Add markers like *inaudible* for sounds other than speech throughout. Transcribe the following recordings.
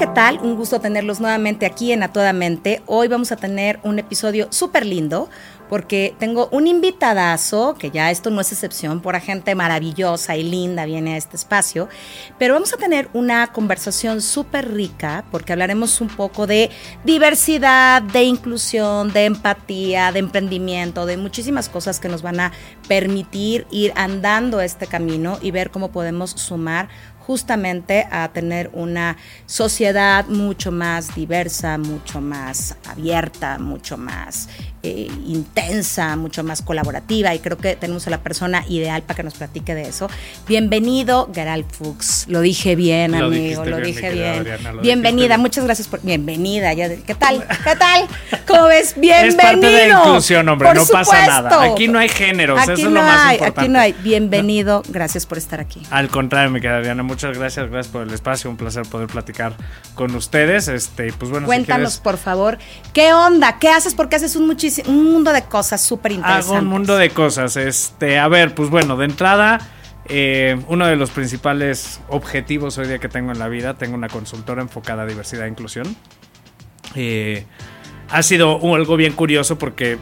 ¿Qué tal? Un gusto tenerlos nuevamente aquí en A. Hoy vamos a tener un episodio súper lindo porque tengo un invitadazo, que ya esto no es excepción, por gente maravillosa y linda viene a este espacio, pero vamos a tener una conversación súper rica porque hablaremos un poco de diversidad, de inclusión, de empatía, de emprendimiento, de muchísimas cosas que nos van a permitir ir andando este camino y ver cómo podemos sumar justamente a tener una sociedad mucho más diversa, mucho más abierta, mucho más eh, intensa, mucho más colaborativa y creo que tenemos a la persona ideal para que nos platique de eso. Bienvenido, Gerald Fuchs. Lo dije bien, Lo amigo, lo bien, dije bien. Adriana, lo Bienvenida, muchas gracias por bienvenida. Ya, ¿Qué tal? ¿Qué tal? ¿Cómo ves? Bienvenido. Es parte de la inclusión, hombre, Por no pasa supuesto. nada. Aquí no hay géneros, Aquí eso es no lo más hay, importante. Aquí no hay. Bienvenido, gracias por estar aquí. Al contrario, mi querida Diana, muchas gracias, gracias por el espacio, un placer poder platicar con ustedes. Este, pues bueno, Cuéntanos, si quieres, por favor, ¿qué onda? ¿Qué haces? Porque haces un, muchísimo, un mundo de cosas súper interesantes. hago un mundo de cosas. Este, a ver, pues bueno, de entrada, eh, uno de los principales objetivos hoy día que tengo en la vida, tengo una consultora enfocada a diversidad e inclusión. Eh, ha sido algo bien curioso porque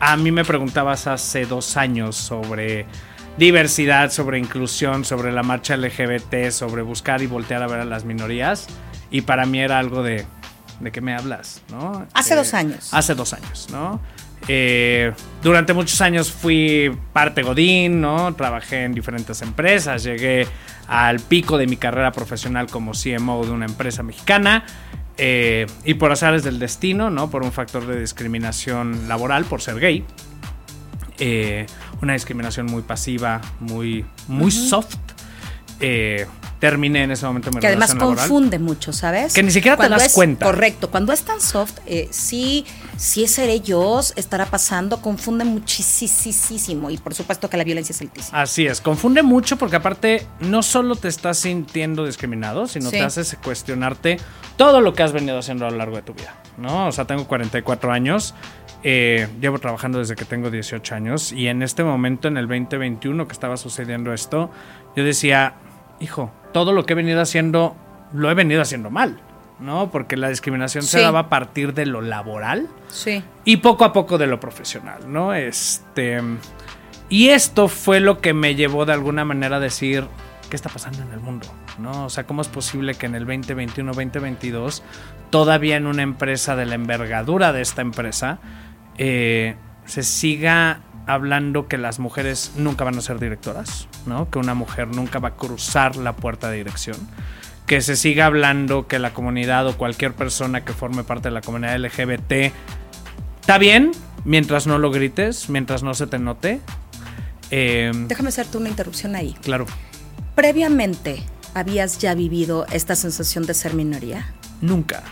a mí me preguntabas hace dos años sobre diversidad, sobre inclusión, sobre la marcha LGBT, sobre buscar y voltear a ver a las minorías. Y para mí era algo de, ¿de qué me hablas? ¿no? Hace Eh, dos años. Hace dos años, ¿no? Eh, durante muchos años fui parte Godín, ¿no? Trabajé en diferentes empresas, llegué al pico de mi carrera profesional como CMO de una empresa mexicana. eh, y por azares del destino, ¿no? Por un factor de discriminación laboral, por ser gay. eh, una discriminación muy pasiva, muy, muy soft. Terminé en ese momento mi que además laboral. confunde mucho, ¿sabes? Que ni siquiera te das es- cuenta. Correcto, cuando es tan soft, eh, sí, sí seré yo, estará pasando, confunde muchísimo y por supuesto que la violencia es altísima. Así es, confunde mucho porque aparte no solo te estás sintiendo discriminado, sino Sí. te haces cuestionarte todo lo que has venido haciendo a lo largo de tu vida, ¿no? O sea, tengo 44 años, eh, llevo trabajando desde que tengo 18 años y en este momento, en el 2021 que estaba sucediendo esto, yo decía, hijo, todo lo que he venido haciendo, lo he venido haciendo mal, ¿no? Porque la discriminación se daba a partir de lo laboral Sí. y poco a poco de lo profesional, ¿no? Este. Y esto fue lo que me llevó de alguna manera a decir, ¿qué está pasando en el mundo? ¿No? O sea, ¿cómo es posible que en el 2021, 2022, todavía en una empresa de la envergadura de esta empresa, eh, se siga hablando que las mujeres nunca van a ser directoras, ¿no? Que una mujer nunca va a cruzar la puerta de dirección que se siga hablando que la comunidad o cualquier persona que forme parte de la comunidad LGBT está bien mientras no lo grites, mientras no se te note. Eh, Déjame hacerte una interrupción ahí. claro, Previamente, ¿habías ya vivido esta sensación de ser minoría? nunca.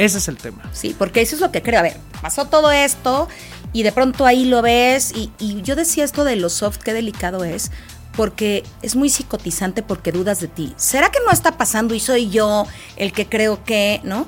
Ese es el tema. Sí, porque eso es lo que creo. A ver, pasó todo esto y de pronto ahí lo ves y, y yo decía esto de lo soft, qué delicado es, porque es muy psicotizante porque dudas de ti. ¿Será que no está pasando y soy yo el que creo que, no?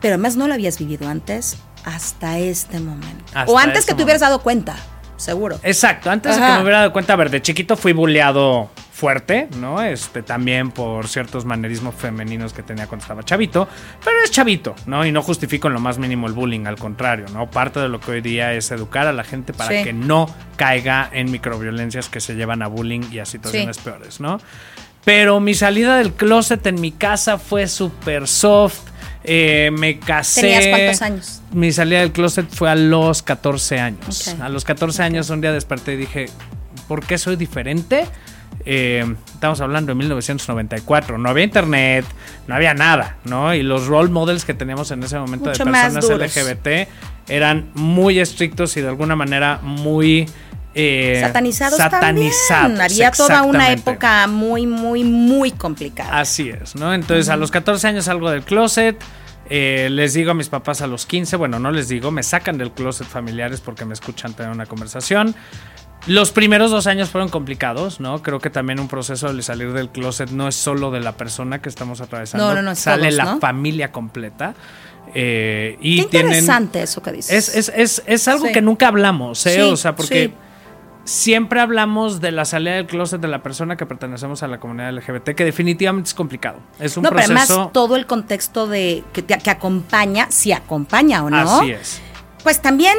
Pero además no lo habías vivido antes hasta este momento. Hasta o antes este que te hubieras dado cuenta, seguro. Exacto, antes de que me hubiera dado cuenta, a ver, de chiquito fui bulleado fuerte, ¿no? Este, también por ciertos manerismos femeninos que tenía cuando estaba chavito, pero es chavito, ¿no? Y no justifico en lo más mínimo el bullying, al contrario, ¿no? Parte de lo que hoy día es educar a la gente para Sí. que no caiga en microviolencias que se llevan a bullying y a situaciones Sí. peores, ¿no? Pero mi salida del closet en mi casa fue súper soft. eh, me casé. ¿Tenías cuántos años? Mi salida del closet fue a los 14 años. A los 14 años un día desperté y dije, ¿por qué soy diferente? Eh, estamos hablando de 1994, no había internet, no había nada, ¿no? Y los role models que teníamos en ese momento Mucho de personas. LGBT eran muy estrictos y de alguna manera muy eh, satanizados, satanizados, también. Había toda una época muy, muy, muy complicada. Así es, ¿no? Entonces a los 14 años salgo del closet. Eh, les digo a mis papás a los 15, bueno, no les digo, me sacan del closet familiares porque me escuchan tener una conversación. Los primeros dos años fueron complicados, ¿no? Creo que también un proceso de salir del closet no es solo de la persona que estamos atravesando, No, no, no, es sale todos, la ¿no? familia completa. Eh, y Qué tienen, interesante eso que dices. es, es, es, es algo Sí. que nunca hablamos, ¿eh? Sí, o sea, porque sí. siempre hablamos de la salida del closet de la persona que pertenecemos a la comunidad LGBT, que definitivamente es complicado. Es un no, pero proceso. además todo el contexto de que, te- que acompaña, si acompaña o no, Así es. pues también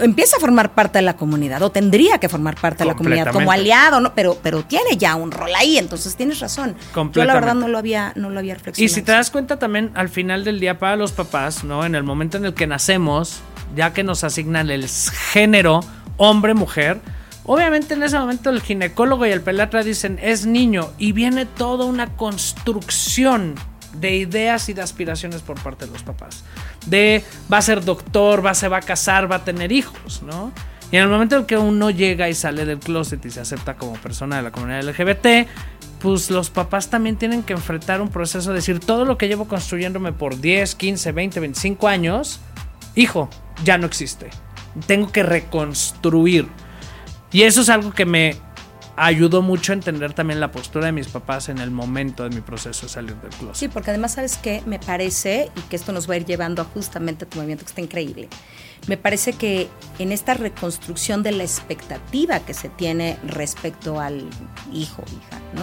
empieza a formar parte de la comunidad o tendría que formar parte de la comunidad como aliado, ¿no? Pero, pero tiene ya un rol ahí, entonces tienes razón. Yo la verdad no lo había, no lo había Y reflexionado. si te das cuenta también al final del día para los papás, ¿no? En el momento en el que nacemos, ya que nos asignan el género hombre-mujer, obviamente en ese momento el ginecólogo y el pediatra dicen es niño y viene toda una construcción de ideas y de aspiraciones por parte de los papás. De va a ser doctor, va, se va a casar, va a tener hijos, ¿no? Y en el momento en que uno llega y sale del closet y se acepta como persona de la comunidad LGBT, pues los papás también tienen que enfrentar un proceso de decir todo lo que llevo construyéndome por 10, 15, 20, 25 años, hijo, ya no existe. Tengo que reconstruir. Y eso es algo que me ayudó mucho a entender también la postura de mis papás en el momento de mi proceso de salir del closet. Sí, porque además, ¿sabes qué? Me parece, y que esto nos va a ir llevando a justamente tu movimiento, que está increíble. Me parece que en esta reconstrucción de la expectativa que se tiene respecto al hijo, hija, ¿no?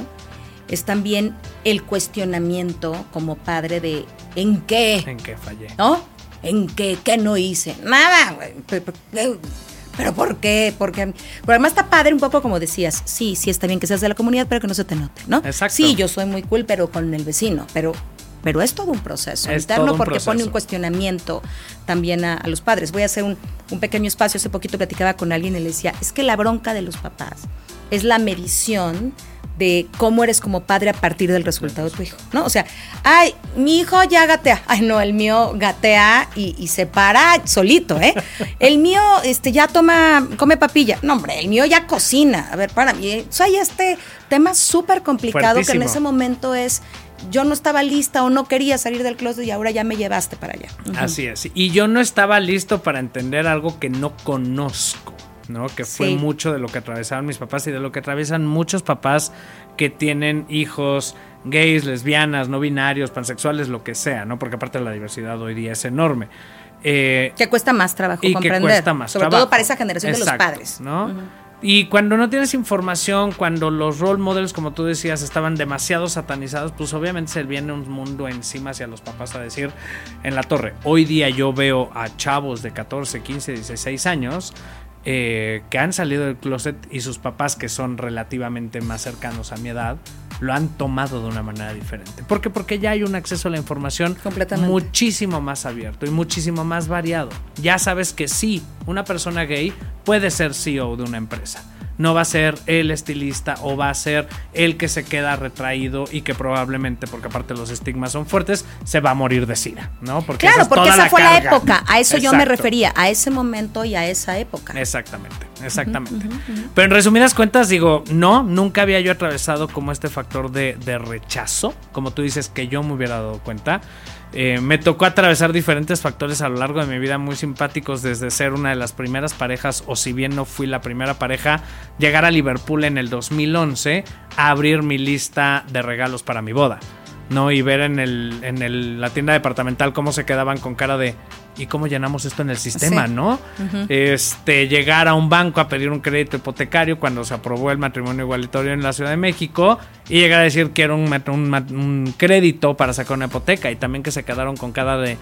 Es también el cuestionamiento como padre de ¿en qué? En que fallé. ¿No? ¿En qué? ¿Qué no hice? Nada, güey. Pero, ¿por qué? Porque pero además está padre un poco como decías, sí, sí está bien que seas de la comunidad, pero que no se te note, ¿no? Exacto. Sí, yo soy muy cool, pero con el vecino, pero pero es todo un proceso Es interno un porque pone un cuestionamiento también a, a los padres. Voy a hacer un, un pequeño espacio. Hace poquito platicaba con alguien y le decía, es que la bronca de los papás es la medición de cómo eres como padre a partir del resultado de tu hijo, ¿no? O sea, ay, mi hijo ya gatea. Ay, no, el mío gatea y, y se para solito, ¿eh? *laughs* El mío este, ya toma, come papilla. No, hombre, el mío ya cocina. A ver, para mí, o sea, hay este tema súper complicado que en ese momento es, yo no estaba lista o no quería salir del closet y ahora ya me llevaste para allá. Así es. Y yo no estaba listo para entender algo que no conozco, ¿no? Que fue Sí. mucho de lo que atravesaron mis papás y de lo que atraviesan muchos papás que tienen hijos gays, lesbianas, no binarios, pansexuales, lo que sea, ¿no? Porque aparte la diversidad hoy día es enorme. Eh, Que cuesta más trabajo y que comprender. cuesta más Sobre trabajo. todo para esa generación de los padres. ¿no? Y cuando no tienes información, cuando los role models, como tú decías, estaban demasiado satanizados, pues obviamente se viene un mundo encima hacia los papás a decir en la torre. Hoy día yo veo a chavos de 14, 15, 16 años eh, que han salido del closet y sus papás, que son relativamente más cercanos a mi edad, lo han tomado de una manera diferente. ¿Por qué? Porque ya hay un acceso a la información muchísimo más abierto y muchísimo más variado. Ya sabes que sí, una persona gay puede ser CEO de una empresa. No va a ser el estilista o va a ser el que se queda retraído y que probablemente, porque aparte los estigmas son fuertes, se va a morir de sida, ¿no? Porque esa Claro, es porque toda esa fue la época. A eso yo me refería, a ese momento y a esa época. Exactamente, exactamente. Pero en resumidas cuentas, digo, no, nunca había yo atravesado como este factor de, de rechazo, como tú dices, que yo me hubiera dado cuenta. Eh, me tocó atravesar diferentes factores a lo largo de mi vida muy simpáticos, desde ser una de las primeras parejas, o si bien no fui la primera pareja, llegar a Liverpool en el 2011 a abrir mi lista de regalos para mi boda. ¿No? Y ver en, el, en el- la tienda departamental cómo se quedaban con cara de ¿y cómo llenamos esto en el sistema, Sí. no? Este, llegar a un banco a pedir un crédito hipotecario cuando se aprobó el matrimonio igualitario en la Ciudad de México y llegar a decir que era un, un un crédito para sacar una hipoteca y también que se quedaron con cara de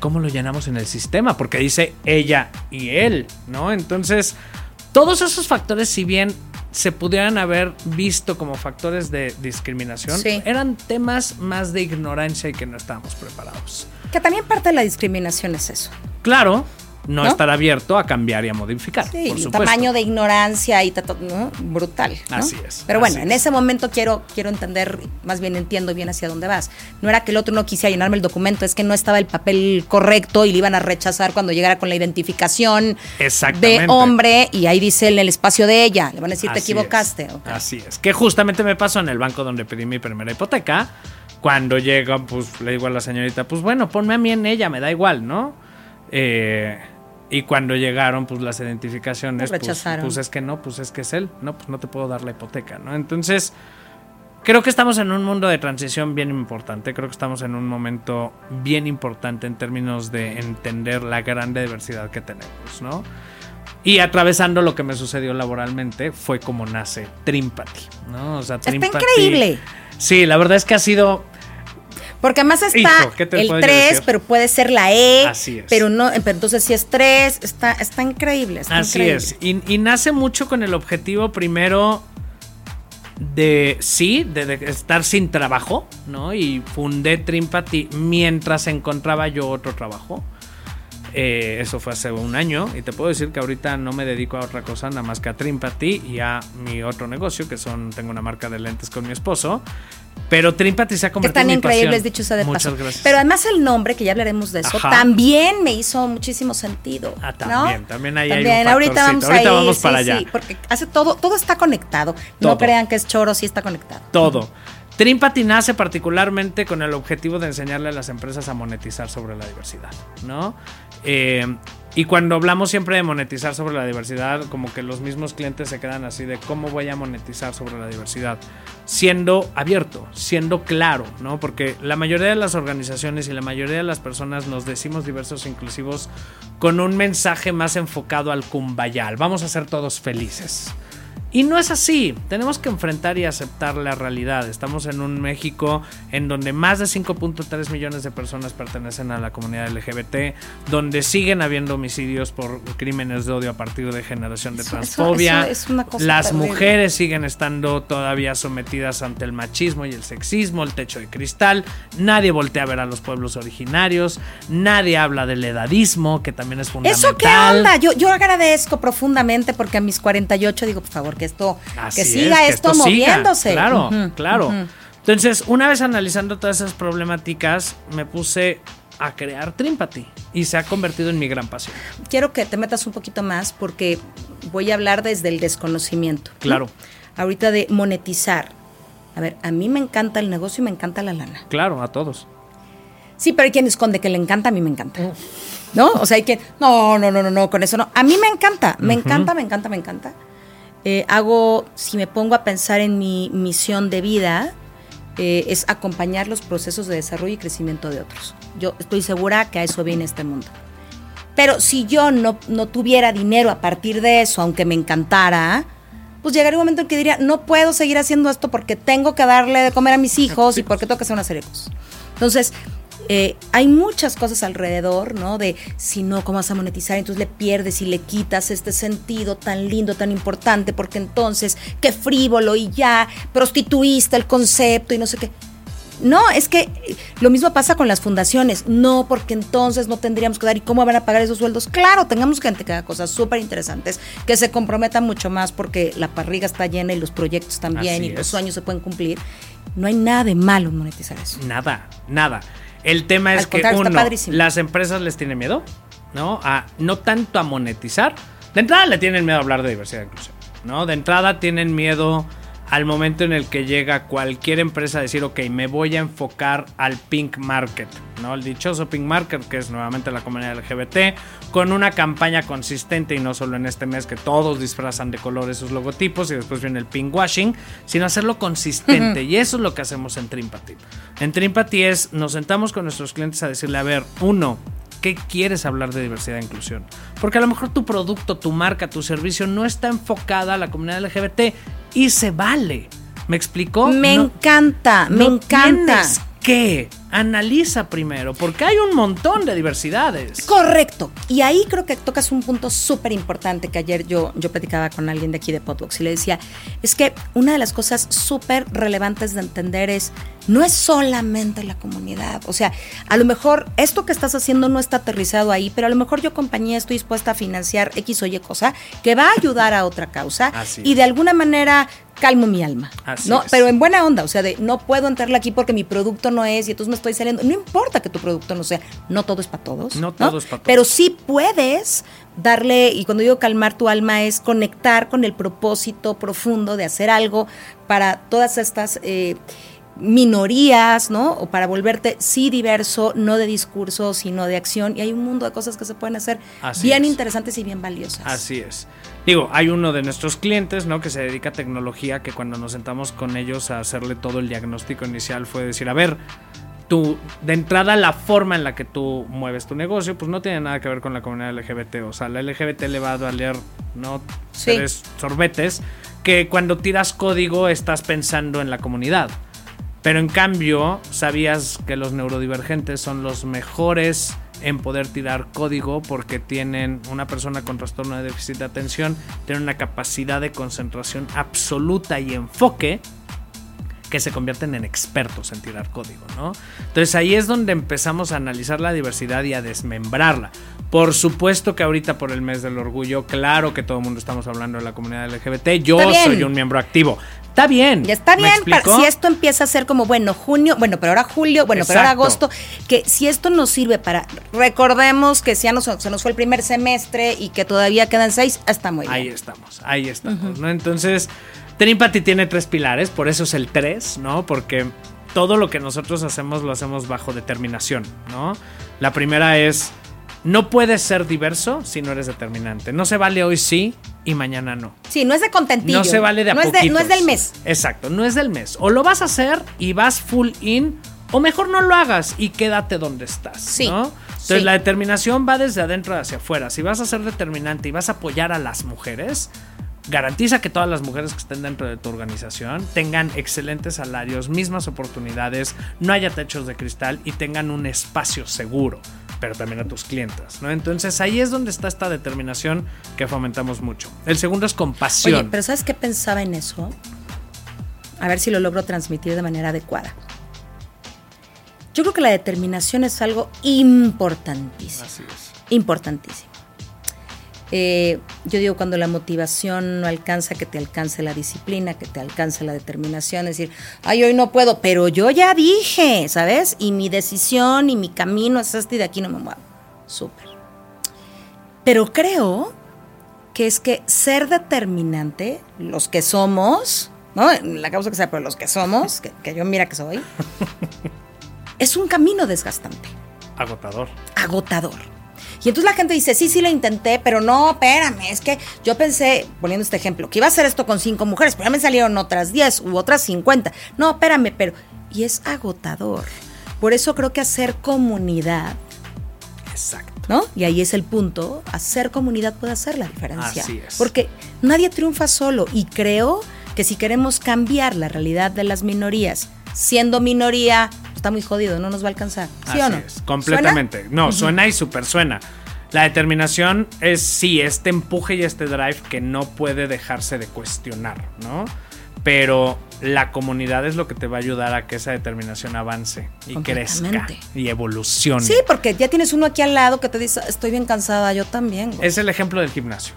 ¿cómo lo llenamos en el sistema? Porque dice ella y él, ¿no? Entonces, todos esos factores, si bien se pudieran haber visto como factores de discriminación, Sí. eran temas más de ignorancia y que no estábamos preparados. Que también parte de la discriminación es eso. Claro, no, estar abierto a cambiar y a modificar. Sí, por supuesto. tamaño de ignorancia y ¿no? brutal. ¿no? Así es, Pero bueno, en es. ese momento quiero, quiero entender, más bien entiendo bien hacia dónde vas. No era que el otro no quisiera llenarme el documento, es que no estaba el papel correcto y le iban a rechazar cuando llegara con la identificación de hombre y ahí dice en el espacio de ella. Le van a decir, te equivocaste. es. Así es. Que justamente me pasó en el banco donde pedí mi primera hipoteca. Cuando llegan, pues le digo a la señorita, pues bueno, ponme a mí en ella, me da igual, ¿no? Eh, y cuando llegaron, pues las identificaciones, pues, rechazaron. pues es que no, pues es que es él, no, pues no te puedo dar la hipoteca, ¿no? Entonces, creo que estamos en un mundo de transición bien importante, creo que estamos en un momento bien importante en términos de entender la grande diversidad que tenemos, ¿no? Y atravesando lo que me sucedió laboralmente fue como nace Trimpati, ¿no? O sea, Está Trimpati- increíble. Sí, la verdad es que ha sido Porque además está Hijo, ¿qué te el puedo 3, decir? pero puede ser la E. Así es. Pero no, pero entonces si es 3, está, está increíble. está Así increíble. es. Y, y nace mucho con el objetivo primero de, sí, de, de estar sin trabajo, ¿no? Y fundé Trimpati mientras encontraba yo otro trabajo. Eh, eso fue hace un año y te puedo decir que ahorita no me dedico a otra cosa nada más que a Trimpati y a mi otro negocio que son tengo una marca de lentes con mi esposo pero Trimpati se ha convertido están en increíbles, dicho sea de Muchas paso. gracias Pero además el nombre, que ya hablaremos de eso, Ajá. también me hizo muchísimo sentido. Ah, ¿no? también, también ahí hay un También, ahorita vamos Ahorita ahí, vamos sí, para sí, allá. porque hace todo, todo está conectado. Todo. No crean que es choro, sí está conectado. todo. Trimpati nace particularmente con el objetivo de enseñarle a las empresas a monetizar sobre la diversidad, ¿no? Eh, y cuando hablamos siempre de monetizar sobre la diversidad, como que los mismos clientes se quedan así de cómo voy a monetizar sobre la diversidad, siendo abierto, siendo claro, ¿no? Porque la mayoría de las organizaciones y la mayoría de las personas nos decimos diversos inclusivos con un mensaje más enfocado al cumbayal, vamos a ser todos felices. Y no es así, tenemos que enfrentar y aceptar la realidad. Estamos en un México en donde más de 5.3 millones de personas pertenecen a la comunidad LGBT, donde siguen habiendo homicidios por crímenes de odio a partir de generación de Eso- transfobia. eso es una cosa Las terrible. mujeres siguen estando todavía sometidas ante el machismo y el sexismo, el techo de cristal. Nadie voltea a ver a los pueblos originarios. Nadie habla del edadismo, que también es fundamental. ¿Eso qué onda? Yo, yo agradezco profundamente porque a mis 48 digo, por favor, que esto, Así que es, siga que esto, siga. moviéndose. Claro, claro. Entonces, una vez analizando todas esas problemáticas, me puse a crear Trimpati y se ha convertido en mi gran pasión. Quiero que te metas un poquito más porque voy a hablar desde el desconocimiento. ¿no? Claro. Ahorita de monetizar. A ver, a mí me encanta el negocio y me encanta la lana. Claro, a todos. Sí, pero hay quien esconde que le encanta, a mí me encanta. ¿No? O sea, hay quien, no, no, no, no, no, con eso no. A mí me encanta, me encanta, me encanta, me encanta. Eh, hago, si me pongo a pensar en mi misión de vida, eh, es acompañar los procesos de desarrollo y crecimiento de otros. Yo estoy segura que a eso viene este mundo. Pero si yo no, no tuviera dinero a partir de eso, aunque me encantara, pues llegaría un momento en que diría, no puedo seguir haciendo esto porque tengo que darle de comer a mis hijos y porque tengo que hacer una serie de cosas. Entonces, eh, hay muchas cosas alrededor, ¿no? De si no, ¿cómo vas a monetizar? Entonces le pierdes y le quitas este sentido tan lindo, tan importante, porque entonces, qué frívolo y ya, prostituiste el concepto y no sé qué. No, es que eh, lo mismo pasa con las fundaciones. No, porque entonces no tendríamos que dar. ¿Y cómo van a pagar esos sueldos? Claro, tengamos gente que haga cosas súper interesantes, que se comprometa mucho más porque la parriga está llena y los proyectos también Así y los es. sueños se pueden cumplir. No hay nada de malo en monetizar eso. Nada, nada. El tema es Al que uno, las empresas les tienen miedo, ¿no? A no tanto a monetizar. De entrada le tienen miedo a hablar de diversidad e inclusión, ¿no? De entrada tienen miedo al momento en el que llega cualquier empresa a decir, ok, me voy a enfocar al pink market, ¿no? El dichoso pink market, que es nuevamente la comunidad LGBT, con una campaña consistente y no solo en este mes que todos disfrazan de colores sus logotipos y después viene el pink washing, sino hacerlo consistente. Y eso es lo que hacemos en Trimpati. En Trimpati es, nos sentamos con nuestros clientes a decirle, a ver, uno, ¿qué quieres hablar de diversidad e inclusión? Porque a lo mejor tu producto, tu marca, tu servicio no está enfocada a la comunidad LGBT y se vale. ¿Me explicó? Me No- encanta, me encanta. que analiza primero, porque hay un montón de diversidades. Correcto. Y ahí creo que tocas un punto súper importante que ayer yo, yo platicaba con alguien de aquí de Podbox y le decía, es que una de las cosas súper relevantes de entender es, no es solamente la comunidad. O sea, a lo mejor esto que estás haciendo no está aterrizado ahí, pero a lo mejor yo compañía estoy dispuesta a financiar X o Y cosa que va a ayudar a otra causa Así y de alguna manera calmo mi alma. Así ¿no? es. Pero en buena onda, o sea, de no puedo entrarle aquí porque mi producto no es y entonces me estoy saliendo. No importa que tu producto no sea, no todo es para todos. No todo es pa' todos. Pero sí puedes darle, y cuando digo calmar tu alma es conectar con el propósito profundo de hacer algo para todas estas eh, minorías, ¿no? O para volverte sí diverso, no de discurso, sino de acción. Y hay un mundo de cosas que se pueden hacer Así bien es. interesantes y bien valiosas. Así es. Digo, hay uno de nuestros clientes, ¿no? Que se dedica a tecnología, que cuando nos sentamos con ellos a hacerle todo el diagnóstico inicial fue decir, a ver, tú, de entrada la forma en la que tú mueves tu negocio, pues no tiene nada que ver con la comunidad LGBT. O sea, la LGBT le va a valer, ¿no? Sí. Tres sorbetes, que cuando tiras código estás pensando en la comunidad. Pero en cambio, sabías que los neurodivergentes son los mejores en poder tirar código porque tienen una persona con trastorno de déficit de atención, tiene una capacidad de concentración absoluta y enfoque que se convierten en expertos en tirar código, ¿no? Entonces ahí es donde empezamos a analizar la diversidad y a desmembrarla. Por supuesto que ahorita por el mes del orgullo, claro que todo el mundo estamos hablando de la comunidad LGBT, yo soy un miembro activo. Está bien. Ya está ¿me bien, si esto empieza a ser como, bueno, junio, bueno, pero ahora julio, bueno, pero ahora agosto, que si esto nos sirve para, recordemos que si ya nos, se nos fue el primer semestre y que todavía quedan seis, está muy bien. Ahí estamos, ahí estamos, ¿no? Entonces, Trimpati tiene tres pilares, por eso es el tres, ¿no? Porque todo lo que nosotros hacemos lo hacemos bajo determinación, ¿no? La primera es, no puedes ser diverso si no eres determinante. No se vale hoy sí y mañana no. Sí, no es de contentillo. No se vale de a no es, de, no es del mes. Exacto, no es del mes. O lo vas a hacer y vas full in, o mejor no lo hagas y quédate donde estás. Sí, ¿no? Entonces sí. la determinación va desde adentro hacia afuera. Si vas a ser determinante y vas a apoyar a las mujeres, garantiza que todas las mujeres que estén dentro de tu organización tengan excelentes salarios, mismas oportunidades, no haya techos de cristal y tengan un espacio seguro, pero también a tus clientes, ¿no? Entonces ahí es donde está esta determinación que fomentamos mucho. El segundo es compasión. Oye, pero ¿sabes qué pensaba en eso? A ver si lo logro transmitir de manera adecuada. Yo creo que la determinación es algo importantísimo. Así es. Importantísimo. Eh, yo digo, cuando la motivación no alcanza, que te alcance la disciplina, que te alcance la determinación, es decir, ay, hoy no puedo, pero yo ya dije, ¿sabes? Y mi decisión y mi camino es este y de aquí no me muevo. Súper. Pero creo que es que ser determinante, los que somos, ¿no? En La causa que sea, pero los que somos, que, que yo mira que soy, *laughs* es un camino desgastante Agotador. agotador. Y entonces la gente dice, sí, sí lo intenté, pero no, espérame, es que yo pensé, poniendo este ejemplo, que iba a hacer esto con cinco mujeres, pero ya me salieron otras 10 u otras 50. No, espérame, pero... Y es agotador. Por eso creo que hacer comunidad, Exacto. ¿no? Y ahí es el punto, hacer comunidad puede hacer la diferencia. Así es. Porque nadie triunfa solo y creo que si queremos cambiar la realidad de las minorías, siendo minoría, está muy jodido, no nos va a alcanzar. ¿Sí Así o no? es, completamente. No, suena y súper suena. La determinación es sí, este empuje y este drive que no puede dejarse de cuestionar, ¿no? Pero la comunidad es lo que te va a ayudar a que esa determinación avance y crezca y evolucione. Sí, porque ya tienes uno aquí al lado que te dice, estoy bien cansada, yo también. güey". Es el ejemplo del gimnasio.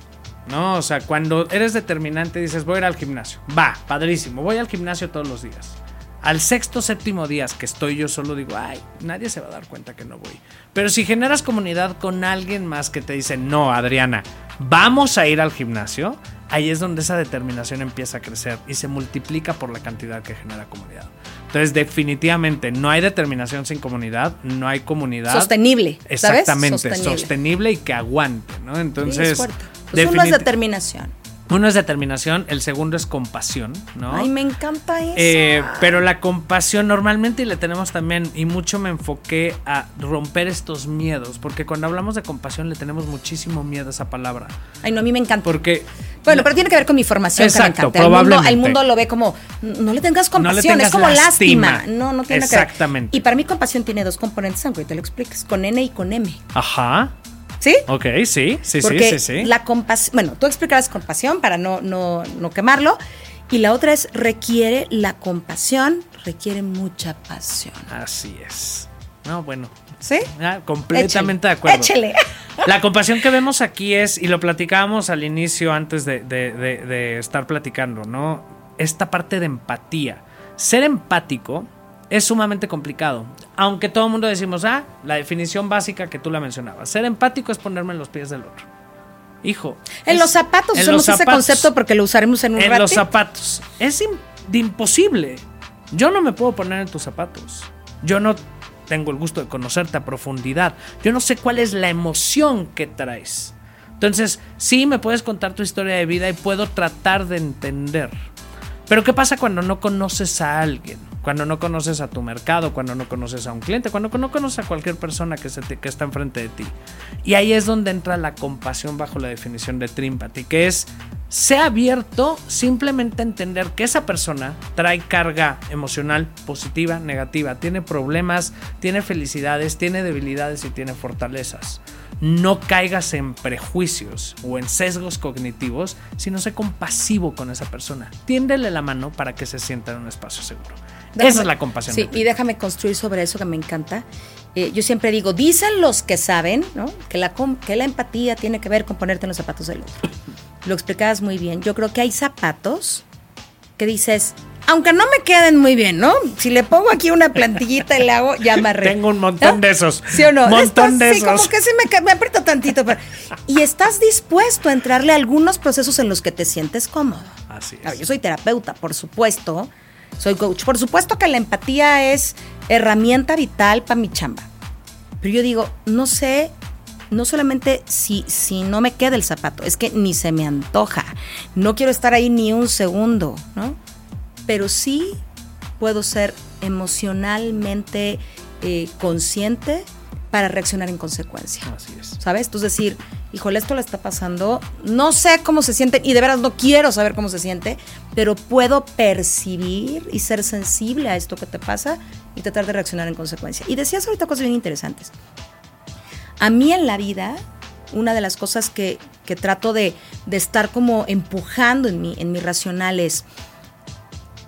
¿No? O sea, cuando eres determinante dices, voy a ir al gimnasio. Va, padrísimo, voy al gimnasio todos los días. Al sexto, séptimo día que estoy yo solo digo, ay, nadie se va a dar cuenta que no voy. Pero si generas comunidad con alguien más que te dice, no, Adriana, vamos a ir al gimnasio, ahí es donde esa determinación empieza a crecer y se multiplica por la cantidad que genera comunidad. Entonces, definitivamente, no hay determinación sin comunidad, no hay comunidad. Sostenible, ¿sabes? Exactamente, Sostenible. sostenible. y que aguante, ¿no? Sí, Entonces, es. Pues uno es definit- determinación. Uno es determinación, el segundo es compasión, ¿no? Ay, me encanta eso. Eh, pero la compasión normalmente y le tenemos también, y mucho me enfoqué a romper estos miedos, porque cuando hablamos de compasión le tenemos muchísimo miedo a esa palabra. Ay, no, a mí me encanta. Porque... Bueno, pero tiene que ver con mi formación Exacto, que me encanta. El mundo, probablemente. el mundo lo ve como, no le tengas No le compasión, tengas es como lástima. lástima. No, no tiene Exactamente. que ver. Y para mí compasión tiene dos componentes, aunque te lo expliques, con N y con M. Ajá. ¿Sí? Ok, sí, sí, Porque sí, sí, sí. la compasión, bueno, tú explicarás compasión para no, no, no quemarlo. Y la otra es, requiere la compasión, requiere mucha pasión. Así es. No, bueno. ¿Sí? Ah, completamente de acuerdo. Échele. La compasión que vemos aquí es, y lo platicábamos al inicio antes de, de- de- de estar platicando, ¿no? Esta parte de empatía. Ser empático es sumamente complicado. Aunque todo el mundo decimos, ah, la definición básica que tú la mencionabas. Ser empático es ponerme en los pies del otro. Hijo. En es- los zapatos, en usamos los ese concepto porque lo usaremos en un en los zapatos. Es de imposible. Yo no me puedo poner en tus zapatos. Yo no tengo el gusto de conocerte a profundidad. Yo no sé cuál es la emoción que traes. Entonces, sí me puedes contar tu historia de vida y puedo tratar de entender. Pero ¿qué pasa cuando no conoces a alguien? Cuando no conoces a tu mercado, cuando no conoces a un cliente, cuando no conoces a cualquier persona que, se te- que está enfrente de ti. Y ahí es donde entra la compasión bajo la definición de Trimpathy, que es sea abierto simplemente entender que esa persona trae carga emocional positiva, negativa, tiene problemas, tiene felicidades, tiene debilidades y tiene fortalezas. No caigas en prejuicios o en sesgos cognitivos, sino sé compasivo con esa persona. Tiéndele la mano para que se sienta en un espacio seguro. Déjame- Esa es la compasión. Sí, y déjame construir sobre eso que me encanta. Eh, yo siempre digo, dicen los que saben, ¿no? Que la, que la empatía tiene que ver con ponerte en los zapatos del otro. Lo explicabas muy bien. Yo creo que hay zapatos que dices, aunque no me queden muy bien, ¿no? Si le pongo aquí una plantillita y le hago, ya me arreglo. Tengo un montón ¿No? de esos. ¿Sí o no? Montón Estás- de sí, esos. como que sí me, aprieto tantito. pero- y estás dispuesto a entrarle a algunos procesos en los que te sientes cómodo. Así es. yo soy terapeuta, por supuesto. Soy coach. Por supuesto que la empatía es herramienta vital para mi chamba. Pero yo digo, no sé, no solamente si, si no me queda el zapato, es que ni se me antoja. No quiero estar ahí ni un segundo, ¿no? Pero sí puedo ser emocionalmente eh, consciente para reaccionar en consecuencia. Así es. ¿Sabes? Entonces decir, híjole, esto le está pasando, no sé cómo se siente y de veras no quiero saber cómo se siente, pero puedo percibir y ser sensible a esto que te pasa y tratar de reaccionar en consecuencia. Y decías ahorita cosas bien interesantes. A mí en la vida, una de las cosas que, que trato de, de estar como empujando en mi, en mi racional es,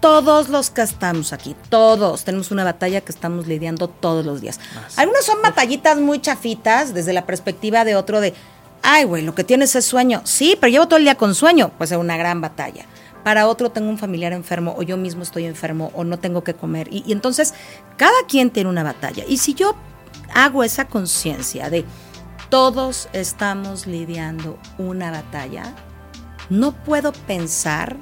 todos los que estamos aquí, todos tenemos una batalla que estamos lidiando todos los días. Así. Algunas son batallitas muy chafitas desde la perspectiva de otro de, ay, güey, lo que tienes es sueño. Sí, pero llevo todo el día con sueño, pues es una gran batalla. Para otro tengo un familiar enfermo o yo mismo estoy enfermo o no tengo que comer. Y, y entonces cada quien tiene una batalla. Y si yo hago esa conciencia de todos estamos lidiando una batalla, no puedo pensar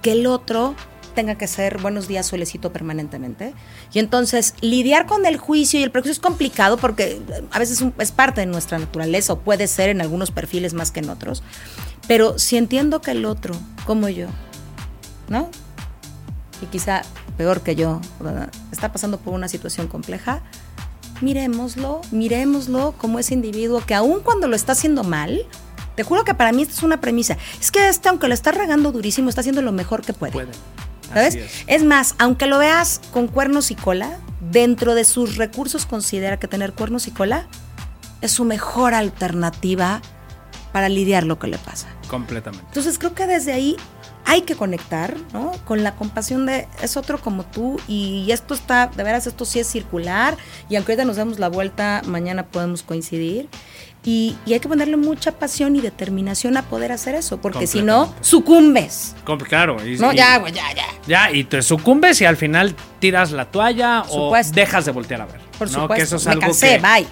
que el otro tenga que ser buenos días solecito permanentemente. Y entonces lidiar con el juicio y el prejuicio es complicado porque eh, a veces es parte de nuestra naturaleza o puede ser en algunos perfiles más que en otros. Pero si entiendo que el otro, como yo, ¿no? Y quizá peor que yo, está pasando por una situación compleja, miremoslo, miremoslo como ese individuo que aun cuando lo está haciendo mal, te juro que para mí esta es una premisa. Es que este, aunque lo está regando durísimo, está haciendo lo mejor que puede. Puede. ¿Sabes? Es. Es más, aunque lo veas con cuernos y cola, dentro de sus recursos considera que tener cuernos y cola es su mejor alternativa para lidiar lo que le pasa. Completamente. Entonces creo que desde ahí hay que conectar, ¿no? Con la compasión de es otro como tú y esto está, de veras, esto sí es circular y aunque ahorita nos demos la vuelta, mañana podemos coincidir. Y, y hay que ponerle mucha pasión y determinación a poder hacer eso, porque si no, sucumbes. Com- Claro. y- No, y- ya, güey, ya, ya. Ya, y te sucumbes y al final tiras la toalla o dejas de voltear a ver. Por ¿no? supuesto. Que eso es Me algo cansé, que, bye.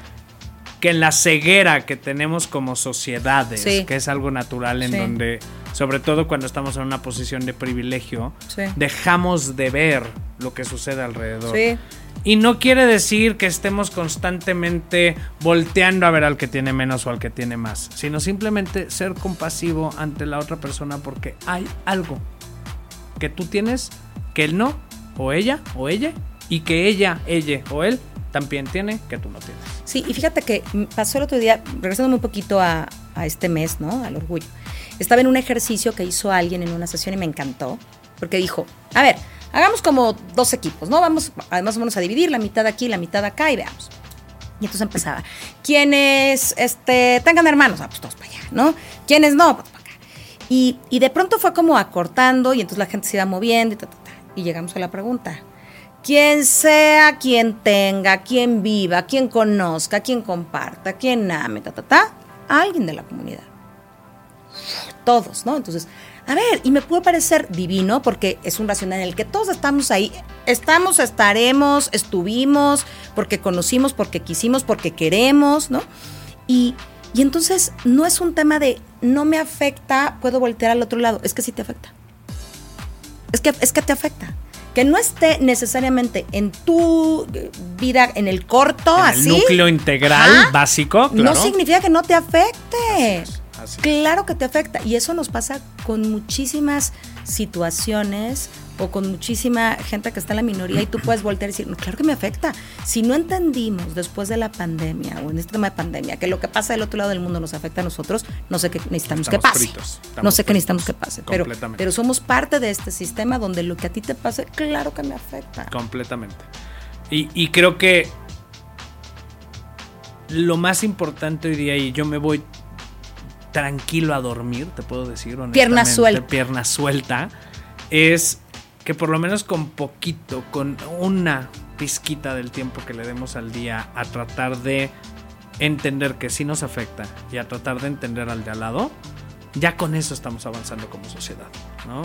que en la ceguera que tenemos como sociedades, Sí. que es algo natural en Sí. donde, sobre todo cuando estamos en una posición de privilegio, Sí. dejamos de ver lo que sucede alrededor. Sí. Y no quiere decir que estemos constantemente volteando a ver al que tiene menos o al que tiene más, sino simplemente ser compasivo ante la otra persona porque hay algo que tú tienes que él no, o ella, o ella, y que ella, ella o él también tiene que tú no tienes. Sí, y fíjate que pasó el otro día, regresando un poquito a, a este mes, ¿no? Al orgullo. Estaba en un ejercicio que hizo alguien en una sesión y me encantó, porque dijo, a ver, hagamos como dos equipos, ¿no? Vamos, además vamos a dividir la mitad aquí, la mitad acá y veamos. Y entonces empezaba, quienes este, tengan hermanos, ah, pues todos para allá, ¿no? Quienes no, pues para acá. Y, y, de pronto fue como acortando y entonces la gente se iba moviendo y, ta, ta, ta, y llegamos a la pregunta. Quien sea, quien tenga, quien viva, quien conozca, quien comparta, quien ame, ta, ta, ta, a alguien de la comunidad. Todos, ¿no? Entonces, a ver, y me puede parecer divino porque es un racional en el que todos estamos ahí. Estamos, estaremos, estuvimos, porque conocimos, porque quisimos, porque queremos, ¿no? Y, y entonces no es un tema de no me afecta, puedo voltear al otro lado. Es que sí te afecta. Es que, es que te afecta que no esté necesariamente en tu vida en el corto, en así. El núcleo integral básico, claro. No significa que no te afecte. Así. Claro que te afecta. Y eso nos pasa con muchísimas situaciones o con muchísima gente que está en la minoría y tú puedes voltear y decir, claro que me afecta. Si no entendimos después de la pandemia o en este tema de pandemia que lo que pasa del otro lado del mundo nos afecta a nosotros, no sé qué necesitamos que pase. Fritos, no sé qué necesitamos que pase. Pero, pero somos parte de este sistema donde lo que a ti te pase, claro que me afecta. Completamente. Y, y creo que lo más importante hoy día, y yo me voy tranquilo a dormir, te puedo decir, pierna suelta. Pierna suelta, es que por lo menos con poquito, con una pizquita del tiempo que le demos al día a tratar de entender que sí nos afecta y a tratar de entender al de al lado, ya con eso estamos avanzando como sociedad, ¿no?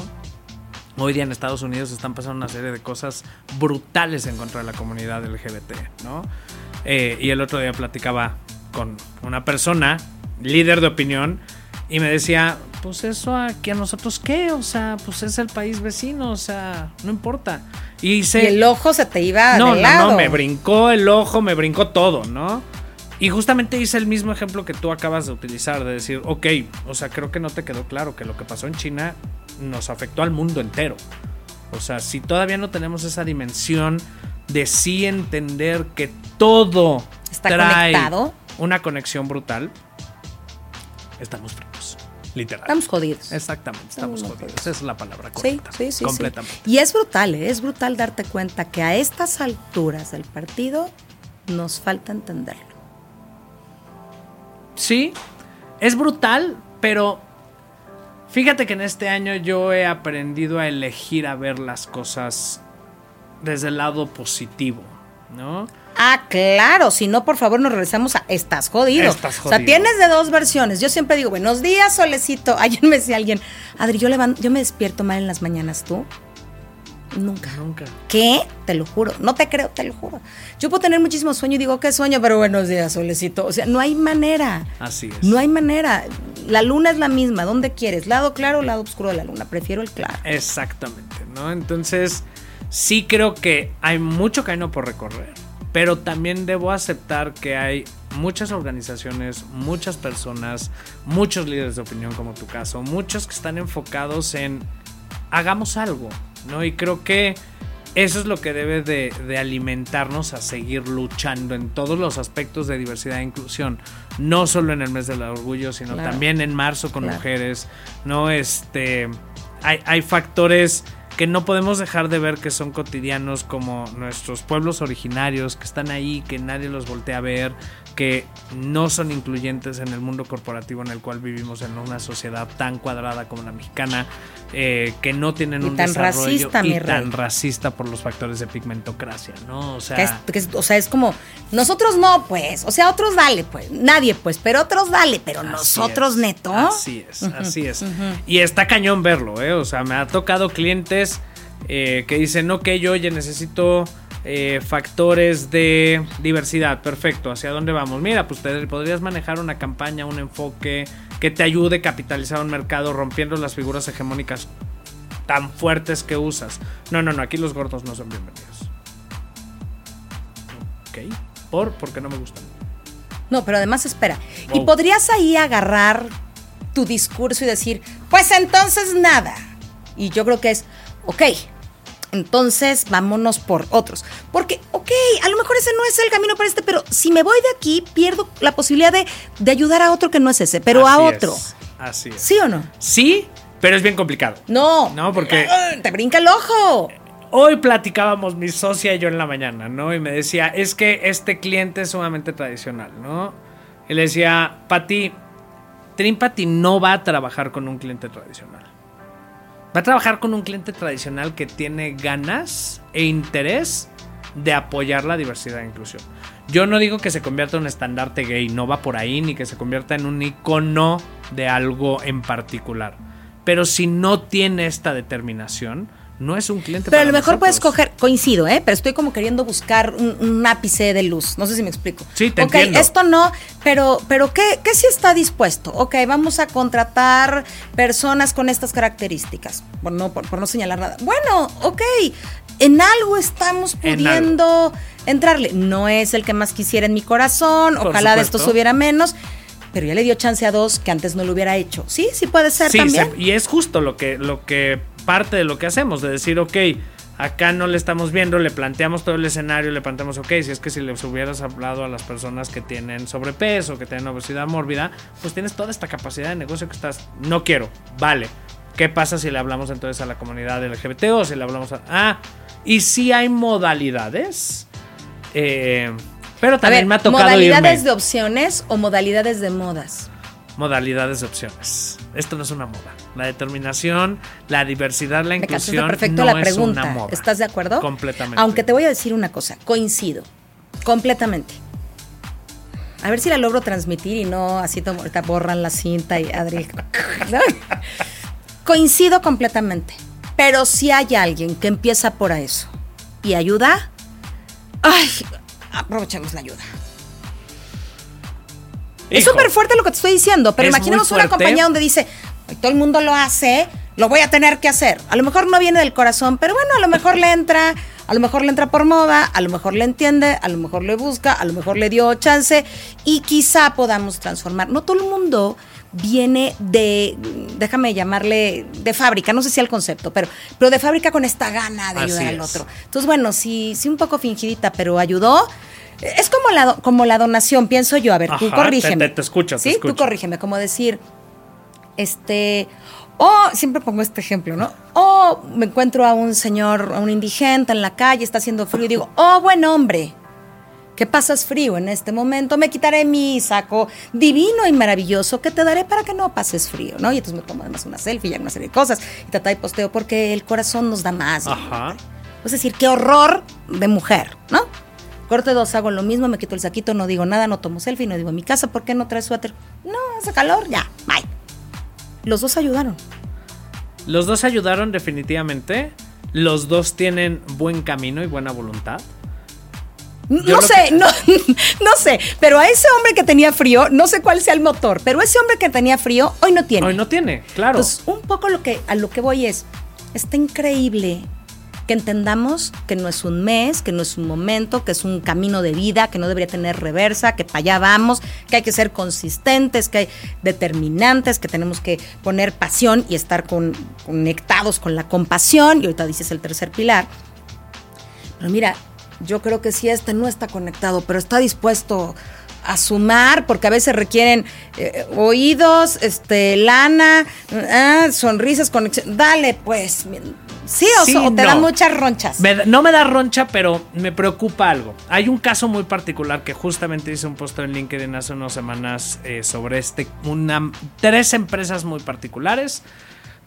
Hoy día en Estados Unidos están pasando una serie de cosas brutales en contra de la comunidad LGBT, ¿no? Eh, y el otro día platicaba con una persona, líder de opinión, y me decía, pues eso aquí a nosotros qué, o sea, pues es el país vecino, o sea, no importa. Y, se, y el ojo se te iba no, de no, lado. No, me brincó el ojo, me brincó todo, ¿no? Y justamente hice el mismo ejemplo que tú acabas de utilizar, de decir, ok, o sea, creo que no te quedó claro que lo que pasó en China nos afectó al mundo entero. O sea, si todavía no tenemos esa dimensión de sí entender que todo está trae conectado, una conexión brutal, estamos fritos. Literal. Estamos jodidos. Exactamente, estamos, estamos jodidos. Esa es la palabra correcta. Sí, sí, sí. Completamente. Sí. Y es brutal, ¿eh? es brutal darte cuenta que a estas alturas del partido nos falta entenderlo. Sí, es brutal, pero fíjate que en este año yo he aprendido a elegir a ver las cosas desde el lado positivo, ¿no? Ah, claro, si no, por favor, nos regresamos a estás jodido. Estás jodido. O sea, tienes de dos versiones. Yo siempre digo, buenos días, solecito. *laughs* Ayer me decía alguien, Adri, yo, levanto, yo me despierto mal en las mañanas, ¿tú? Nunca. Nunca. ¿Qué? Te lo juro. No te creo, te lo juro. Yo puedo tener muchísimo sueño y digo, ¿qué sueño? Pero buenos días, solecito. O sea, no hay manera. Así es. No hay manera. La luna es la misma. ¿Dónde quieres? ¿Lado claro o lado oscuro de la luna? Prefiero el claro. Exactamente, ¿no? Entonces, sí creo que hay mucho camino por recorrer. Pero también debo aceptar que hay muchas organizaciones, muchas personas, muchos líderes de opinión como tu caso, muchos que están enfocados en hagamos algo, ¿no? Y creo que eso es lo que debe de, de, alimentarnos a seguir luchando en todos los aspectos de diversidad e inclusión. No solo en el mes del orgullo, sino claro. también en marzo con claro. mujeres, ¿no? Este, hay, hay factores que no podemos dejar de ver que son cotidianos como nuestros pueblos originarios que están ahí, que nadie los voltea a ver, que no son incluyentes en el mundo corporativo en el cual vivimos en una sociedad tan cuadrada como la mexicana, eh, que no tienen y un tan desarrollo racista, y mi tan rey. racista por los factores de pigmentocracia, ¿no? O sea, que es, que es, o sea, es como nosotros no, pues, o sea, otros dale, pues, nadie, pues, pero otros dale, pero nosotros es, neto. Así es, así es. Uh -huh. Y está cañón verlo, ¿eh? O sea, me ha tocado clientes eh, que dicen, ok, yo oye, necesito eh, factores de diversidad, perfecto, ¿hacia dónde vamos? Mira, pues te podrías manejar una campaña, un enfoque que te ayude a capitalizar un mercado rompiendo las figuras hegemónicas tan fuertes que usas. No, no, no, aquí los gordos no son bienvenidos. Ok. ¿Por? Porque no me gustan. No, pero además espera. Y podrías ahí agarrar tu discurso y decir, pues entonces nada. Y yo creo que es, ok, entonces vámonos por otros. Porque, ok, a lo mejor ese no es el camino para este, pero si me voy de aquí, pierdo la posibilidad de, de ayudar a otro que no es ese, pero a otro. es, Así es. ¿Sí o no? Sí, pero es bien complicado. No. No, porque- Te brinca el ojo. Hoy platicábamos mi socia y yo en la mañana, ¿no? Y me decía, es que este cliente es sumamente tradicional, ¿no? Y le decía, Pati, Trimpati no va a trabajar con un cliente tradicional. Va a trabajar con un cliente tradicional que tiene ganas e interés de apoyar la diversidad e inclusión. Yo no digo que se convierta en un estandarte gay, no va por ahí, ni que se convierta en un icono de algo en particular. Pero si no tiene esta determinación, no es un cliente Pero a lo mejor puedes coger, coincido, ¿eh? Pero estoy como queriendo buscar un, un ápice de luz. No sé si me explico. Sí, te Ok, entiendo. esto no, pero, pero ¿qué, ¿qué sí está dispuesto? Ok, vamos a contratar personas con estas características. Por no, por, por no señalar nada. Bueno, ok. En algo estamos En pudiendo entrarle. No es el que más quisiera en mi corazón. Por Ojalá de esto subiera menos. Pero ya le dio chance a dos que antes no lo hubiera hecho. Sí, sí puede ser Sí, también. se- y es justo lo que, lo que parte de lo que hacemos, de decir, ok, acá no le estamos viendo, le planteamos todo el escenario, le planteamos, ok, si es que si les hubieras hablado a las personas que tienen sobrepeso, que tienen obesidad mórbida, pues tienes toda esta capacidad de negocio que estás, no quiero, vale. ¿Qué pasa si le hablamos entonces a la comunidad LGBT o si le hablamos a... Ah, y sí hay modalidades, eh, pero también ver, me ha tocado modalidades irme. de opciones o modalidades de modas. Modalidades de opciones. Esto no es una moda. La determinación, la diversidad, la Me inclusión contesta perfecto no la es pregunta. una moda. ¿Estás de acuerdo? Completamente. Aunque te voy a decir una cosa, coincido completamente. A ver si la logro transmitir y no así ahorita borran la cinta y Adri. *laughs* ¿no? Coincido completamente. Pero si hay alguien que empieza por eso y ayuda, ay, aprovechemos la ayuda. Es súper fuerte lo que te estoy diciendo, pero Es imaginemos una compañía donde dice, "Ay, todo el mundo lo hace, lo voy a tener que hacer. A lo mejor no viene del corazón, pero bueno, a lo mejor le entra, a lo mejor le entra por moda, a lo mejor le entiende, a lo mejor le busca, a lo mejor le dio chance y quizá podamos transformar. No todo el mundo viene de, déjame llamarle, de fábrica, no sé si el concepto, pero, pero de fábrica con esta gana de Así ayudar al es. otro. Entonces, bueno, sí, sí un poco fingidita, pero ayudó. Es como la, do- como la donación, pienso yo. A ver, tú corrígeme. te- te- te escucho, te Sí, escucho. tú corrígeme. Como decir, este, o siempre pongo este ejemplo, ¿no? O me encuentro a un señor, a un indigente en la calle, está haciendo frío y digo, oh, buen hombre, que pasas frío en este momento, me quitaré mi saco divino y maravilloso que te daré para que no pases frío, ¿no? Y entonces me tomo además una selfie y una serie de cosas y trata y posteo porque el corazón nos da más. Ajá. Es decir, qué horror de mujer, ¿no? Corte dos, hago lo mismo, me quito el saquito, no digo nada, no tomo selfie, no digo en mi casa, ¿por qué no traes suéter? No, hace calor, ya, bye. Los dos ayudaron. Los dos ayudaron definitivamente. Los dos tienen buen camino y buena voluntad. Yo no sé, que- no, *laughs* no sé, pero a ese hombre que tenía frío, no sé cuál sea el motor, pero ese hombre que tenía frío hoy no tiene. Hoy no tiene, claro. Entonces, un poco lo que, a lo que voy es, está increíble que entendamos que no es un mes, que no es un momento, que es un camino de vida, que no debería tener reversa, que para allá vamos, que hay que ser consistentes, que hay determinantes, que tenemos que poner pasión y estar con- conectados con la compasión, y ahorita dices el tercer pilar. Pero mira, yo creo que si este no está conectado, pero está dispuesto a sumar, porque a veces requieren eh, oídos, este, lana, ah, sonrisas, conexión. Dale, pues. Sí, o, Sí, so- o te no. dan muchas ronchas. Me no me da roncha, pero me preocupa algo. Hay un caso muy particular que justamente hice un post en LinkedIn hace unas semanas eh, sobre este, una, tres empresas muy particulares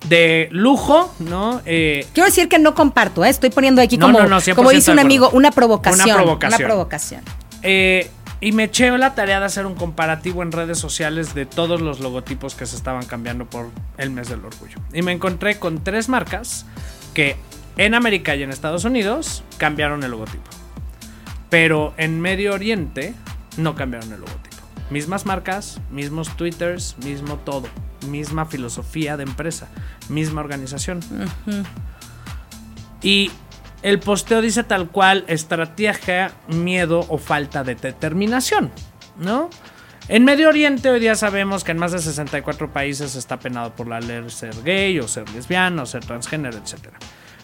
de lujo, ¿no? Eh, Quiero decir que no comparto, ¿eh? estoy poniendo aquí No, como, no, no, 100% como dice un amigo, una provocación. Una provocación. Una provocación. Eh, y me eché la tarea de hacer un comparativo en redes sociales de todos los logotipos que se estaban cambiando por el mes del orgullo. Y me encontré con tres marcas que en América y en Estados Unidos cambiaron el logotipo. Pero en Medio Oriente no cambiaron el logotipo. Mismas marcas, mismos twitters, mismo todo. Misma filosofía de empresa, misma organización. Y el posteo dice tal cual estrategia, miedo o falta de determinación, ¿no? En Medio Oriente hoy día sabemos que en más de 64 países está penado por la ley ser gay o ser lesbiano o ser transgénero, etc.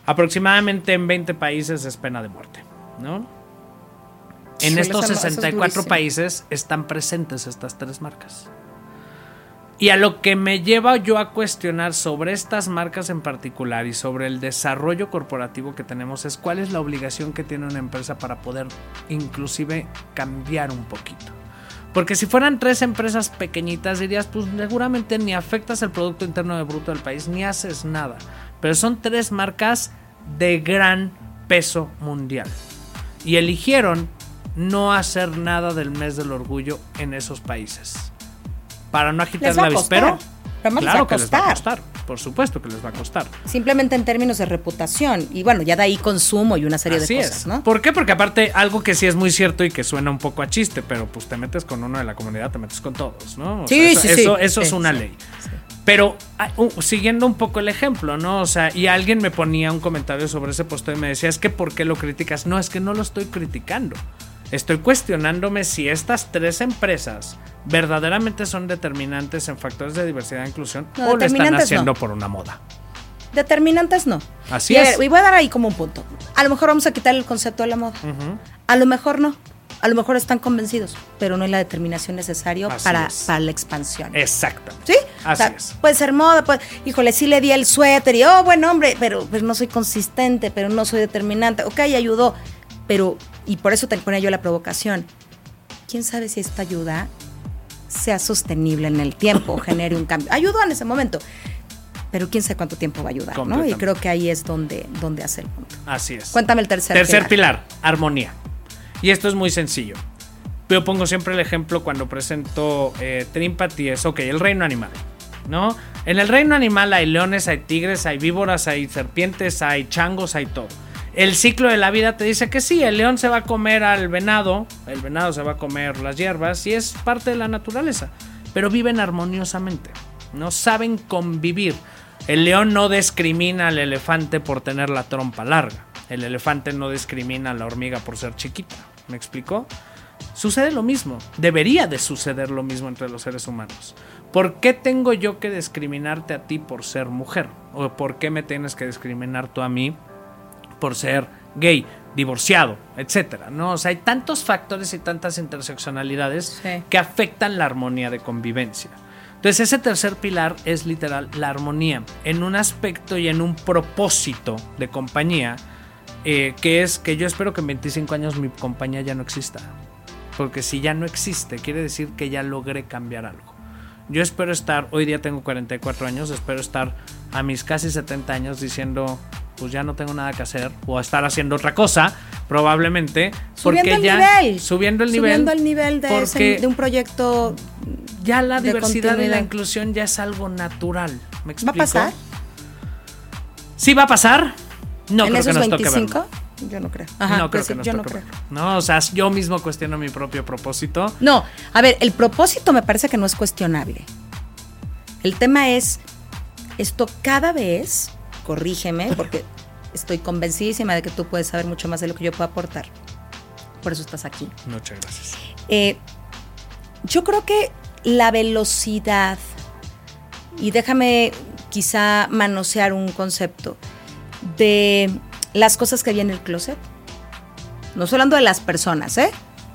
Aproximadamente en 20 países es pena de muerte, ¿no? En Híjole, estos eso no- eso es 64 durísimo. países están presentes estas tres marcas. Y a lo que me lleva yo a cuestionar sobre estas marcas en particular y sobre el desarrollo corporativo que tenemos es cuál es la obligación que tiene una empresa para poder inclusive cambiar un poquito. Porque si fueran tres empresas pequeñitas dirías, pues seguramente ni afectas el Producto Interno de Bruto del país, ni haces nada. Pero son tres marcas de gran peso mundial. Y eligieron no hacer nada del mes del orgullo en esos países. Para no agitar el a les va Claro que les va a costar. Por supuesto que les va a costar. Simplemente en términos de reputación. Y bueno, ya de ahí consumo y una serie Así de es. cosas, ¿no? ¿Por qué? Porque aparte, algo que sí es muy cierto y que suena un poco a chiste, pero pues te metes con uno de la comunidad, te metes con todos, ¿no? O Sí, sea, eso, sí, sí. Eso, eso es una ley. Pero ah, uh, siguiendo un poco el ejemplo, ¿no? O sea, y alguien me ponía un comentario sobre ese posteo y me decía, es que ¿por qué lo criticas? No, es que no lo estoy criticando. Estoy cuestionándome si estas tres empresas verdaderamente son determinantes en factores de diversidad e inclusión No, o lo están haciendo no. por una moda. Determinantes no. Así y es. ver, y voy a dar ahí como un punto. A lo mejor vamos a quitar el concepto de la moda. A lo mejor no. A lo mejor están convencidos, pero no hay la determinación necesaria para, para la expansión. Exacto. ¿Sí? Así O sea, es. Puede ser moda, pues, híjole, sí le di el suéter y, oh, buen hombre, pero, pero no soy consistente, pero no soy determinante. Ok, ayudó, pero, y por eso te ponía yo la provocación. ¿Quién sabe si esta ayuda sea sostenible en el tiempo *laughs* genere un cambio? Ayudó en ese momento, pero quién sabe cuánto tiempo va a ayudar, ¿no? Y creo que ahí es donde, donde hace el punto. Así es. Cuéntame el tercer, Tercer pilar, armonía. Y esto es muy sencillo. Yo pongo siempre el ejemplo cuando presento eh, Trimpati, es, ok, el reino animal, ¿no? En el reino animal hay leones, hay tigres, hay víboras, hay serpientes, hay changos, hay todo. El ciclo de la vida te dice que sí, el león se va a comer al venado, el venado se va a comer las hierbas y es parte de la naturaleza, pero viven armoniosamente, no saben convivir. El león no discrimina al elefante por tener la trompa larga. El elefante no discrimina a la hormiga por ser chiquita. ¿Me explicó? Sucede lo mismo. Debería de suceder lo mismo entre los seres humanos. ¿Por qué tengo yo que discriminarte a ti por ser mujer? ¿O por qué me tienes que discriminar tú a mí por ser gay, divorciado, etcétera? ¿no? O sea, hay tantos factores y tantas interseccionalidades Sí. que afectan la armonía de convivencia. Entonces ese tercer pilar es literal la armonía en un aspecto y en un propósito de compañía eh, que es que yo espero que en 25 años mi compañía ya no exista. Porque si ya no existe, quiere decir que ya logré cambiar algo. Yo espero estar, hoy día tengo 44 años, espero estar a mis casi 70 años diciendo, pues ya no tengo nada que hacer, o estar haciendo otra cosa, probablemente. Subiendo porque el ya, nivel. Subiendo el nivel. Subiendo el nivel de, ese- de un proyecto. ya la diversidad y la inclusión ya es algo natural. ¿Me ¿Va a pasar? Sí va a pasar. No ¿En creo que esos nos toque 25? verlo. Yo no creo. no creo que sí, nos yo toque no creo. No, o sea, yo mismo cuestiono mi propio propósito. No, a ver, el propósito me parece que no es cuestionable. El tema es, esto cada vez, corrígeme, porque estoy convencidísima de que tú puedes saber mucho más de lo que yo puedo aportar. Por eso estás aquí. Muchas gracias. Eh, yo creo que la velocidad, y déjame quizá manosear un concepto, de las cosas que había en el closet. No estoy hablando de las personas, ¿eh?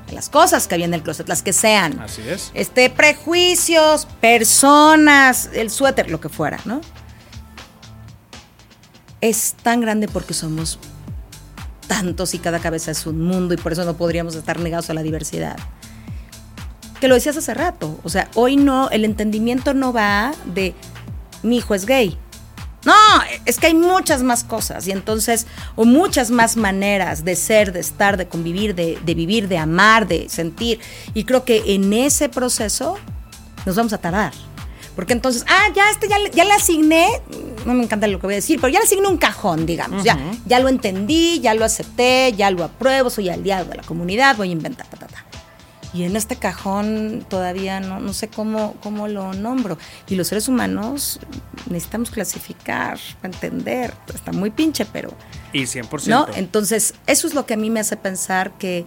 De las cosas que había en el closet, las que sean. Así es. Este, prejuicios, personas, el suéter, lo que fuera, ¿no? Es tan grande porque somos tantos y cada cabeza es un mundo y por eso no podríamos estar negados a la diversidad. Que lo decías hace rato, o sea, hoy no, el entendimiento no va de mi hijo es gay. No, es que hay muchas más cosas y entonces, o muchas más maneras de ser, de estar, de convivir, de, vivir, de amar, de sentir. Y creo que en ese proceso nos vamos a tardar. Porque entonces, ah, ya este ya, ya le asigné, no me encanta lo que voy a decir, pero ya le asigné un cajón, digamos. ya, ya lo entendí, ya lo acepté, ya lo apruebo, soy aliado de la comunidad, voy a inventar, ta, ta, ta. y en este cajón todavía no, no sé cómo, cómo lo nombro. Y los seres humanos necesitamos clasificar, entender. Está muy pinche, pero... Y 100%. ¿No? Entonces, eso es lo que a mí me hace pensar que...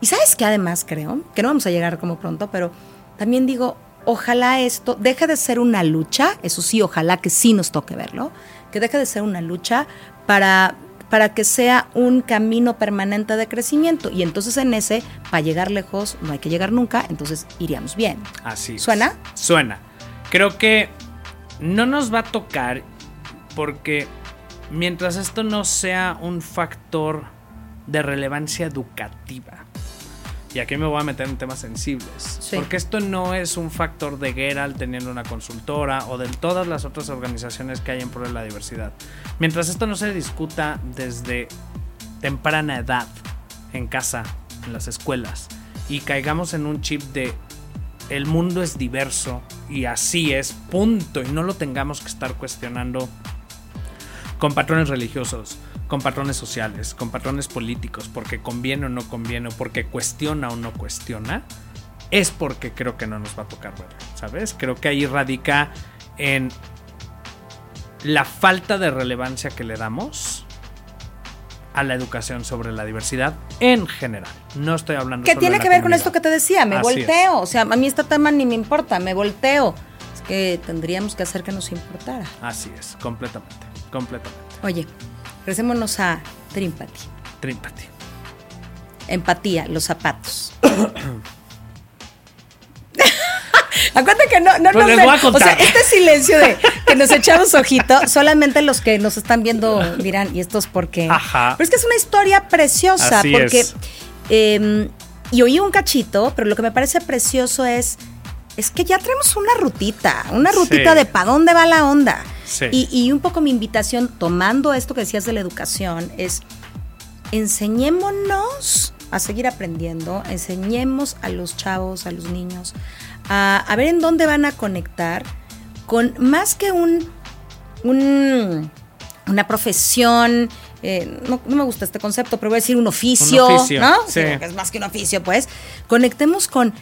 Y sabes que además creo, que no vamos a llegar como pronto, pero también digo, ojalá esto deje de ser una lucha, eso sí, ojalá que sí nos toque verlo, que deje de ser una lucha para para que sea un camino permanente de crecimiento. Y entonces en ese, para llegar lejos, no hay que llegar nunca, entonces iríamos bien. Así. ¿Suena? Suena. Creo que no nos va a tocar porque mientras esto no sea un factor de relevancia educativa, y aquí me voy a meter en temas sensibles. Porque esto no es un factor de Geralt teniendo una consultora o de todas las otras organizaciones que hay en pro de la diversidad. Mientras esto no se discuta desde temprana edad, en casa, en las escuelas, y caigamos en un chip de el mundo es diverso y así es, punto, y no lo tengamos que estar cuestionando con patrones religiosos, con patrones sociales, con patrones políticos, porque conviene o no conviene, o porque cuestiona o no cuestiona, es porque creo que no nos va a tocar verlo, ¿sabes? Creo que ahí radica en la falta de relevancia que le damos a la educación sobre la diversidad en general. No estoy hablando ¿Qué tiene que ver con esto que te decía? Me volteo. O sea, a mí este tema ni me importa, me volteo. Es que tendríamos que hacer que nos importara. Así es, completamente, completamente. Oye, Regresémonos a Trimpati. Trimpati. Empatía, los zapatos. *coughs* Acuérdate que no, no pues les voy a contar. O sea, este silencio de que nos echamos ojito, solamente los que nos están viendo dirán, ¿y esto es porque? Ajá. Pero es que es una historia preciosa, porque. Em, y oí un cachito, pero lo que me parece precioso es. Es que ya tenemos una rutita, una rutita de para dónde va la onda. Y, un poco mi invitación, tomando esto que decías de la educación, es enseñémonos a seguir aprendiendo, enseñemos a los chavos, a los niños, a, ver en dónde van a conectar con más que un, una profesión, eh, no, me gusta este concepto, pero voy a decir un oficio, ¿no? Sí. es más que un oficio, pues. Conectemos con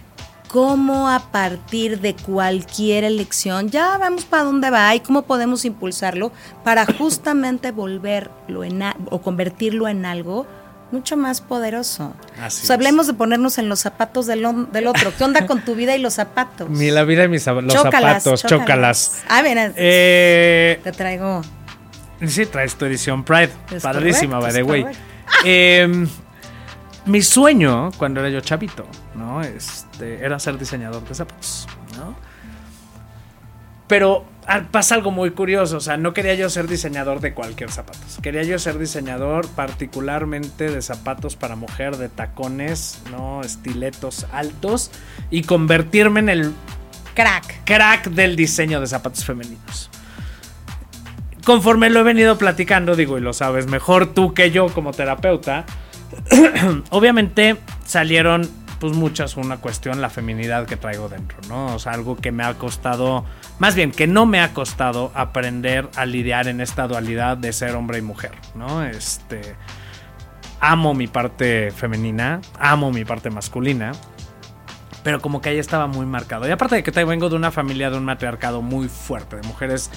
cómo a partir de cualquier elección, ya vamos para dónde va y cómo podemos impulsarlo para justamente volverlo en o convertirlo en algo mucho más poderoso. Así hablemos de ponernos en los zapatos del, del, otro. ¿Qué onda con tu vida y los zapatos? Mi la vida y mis los zapatos, chócalas. Ah, bien, eh, te traigo. Sí, traes tu edición Pride. Padrísima, by the way. Eh, mi sueño cuando era yo chavito, ¿no? Este, era ser diseñador de zapatos, ¿no? Pero ah, pasa algo muy curioso, o sea, no quería yo ser diseñador de cualquier zapatos. Quería yo ser diseñador particularmente de zapatos para mujer, de tacones, ¿no? Estiletos altos y convertirme en el crack. Crack del diseño de zapatos femeninos. Conforme lo he venido platicando, digo, y lo sabes mejor tú que yo como terapeuta, *clears throat* obviamente salieron pues muchas una cuestión la feminidad que traigo dentro, ¿no? O sea, algo que me ha costado, más bien que no me ha costado aprender a lidiar en esta dualidad de ser hombre y mujer, ¿no? Este amo mi parte femenina, amo mi parte masculina, pero como que ahí estaba muy marcado. Y aparte de que vengo de una familia de un matriarcado muy fuerte, de mujeres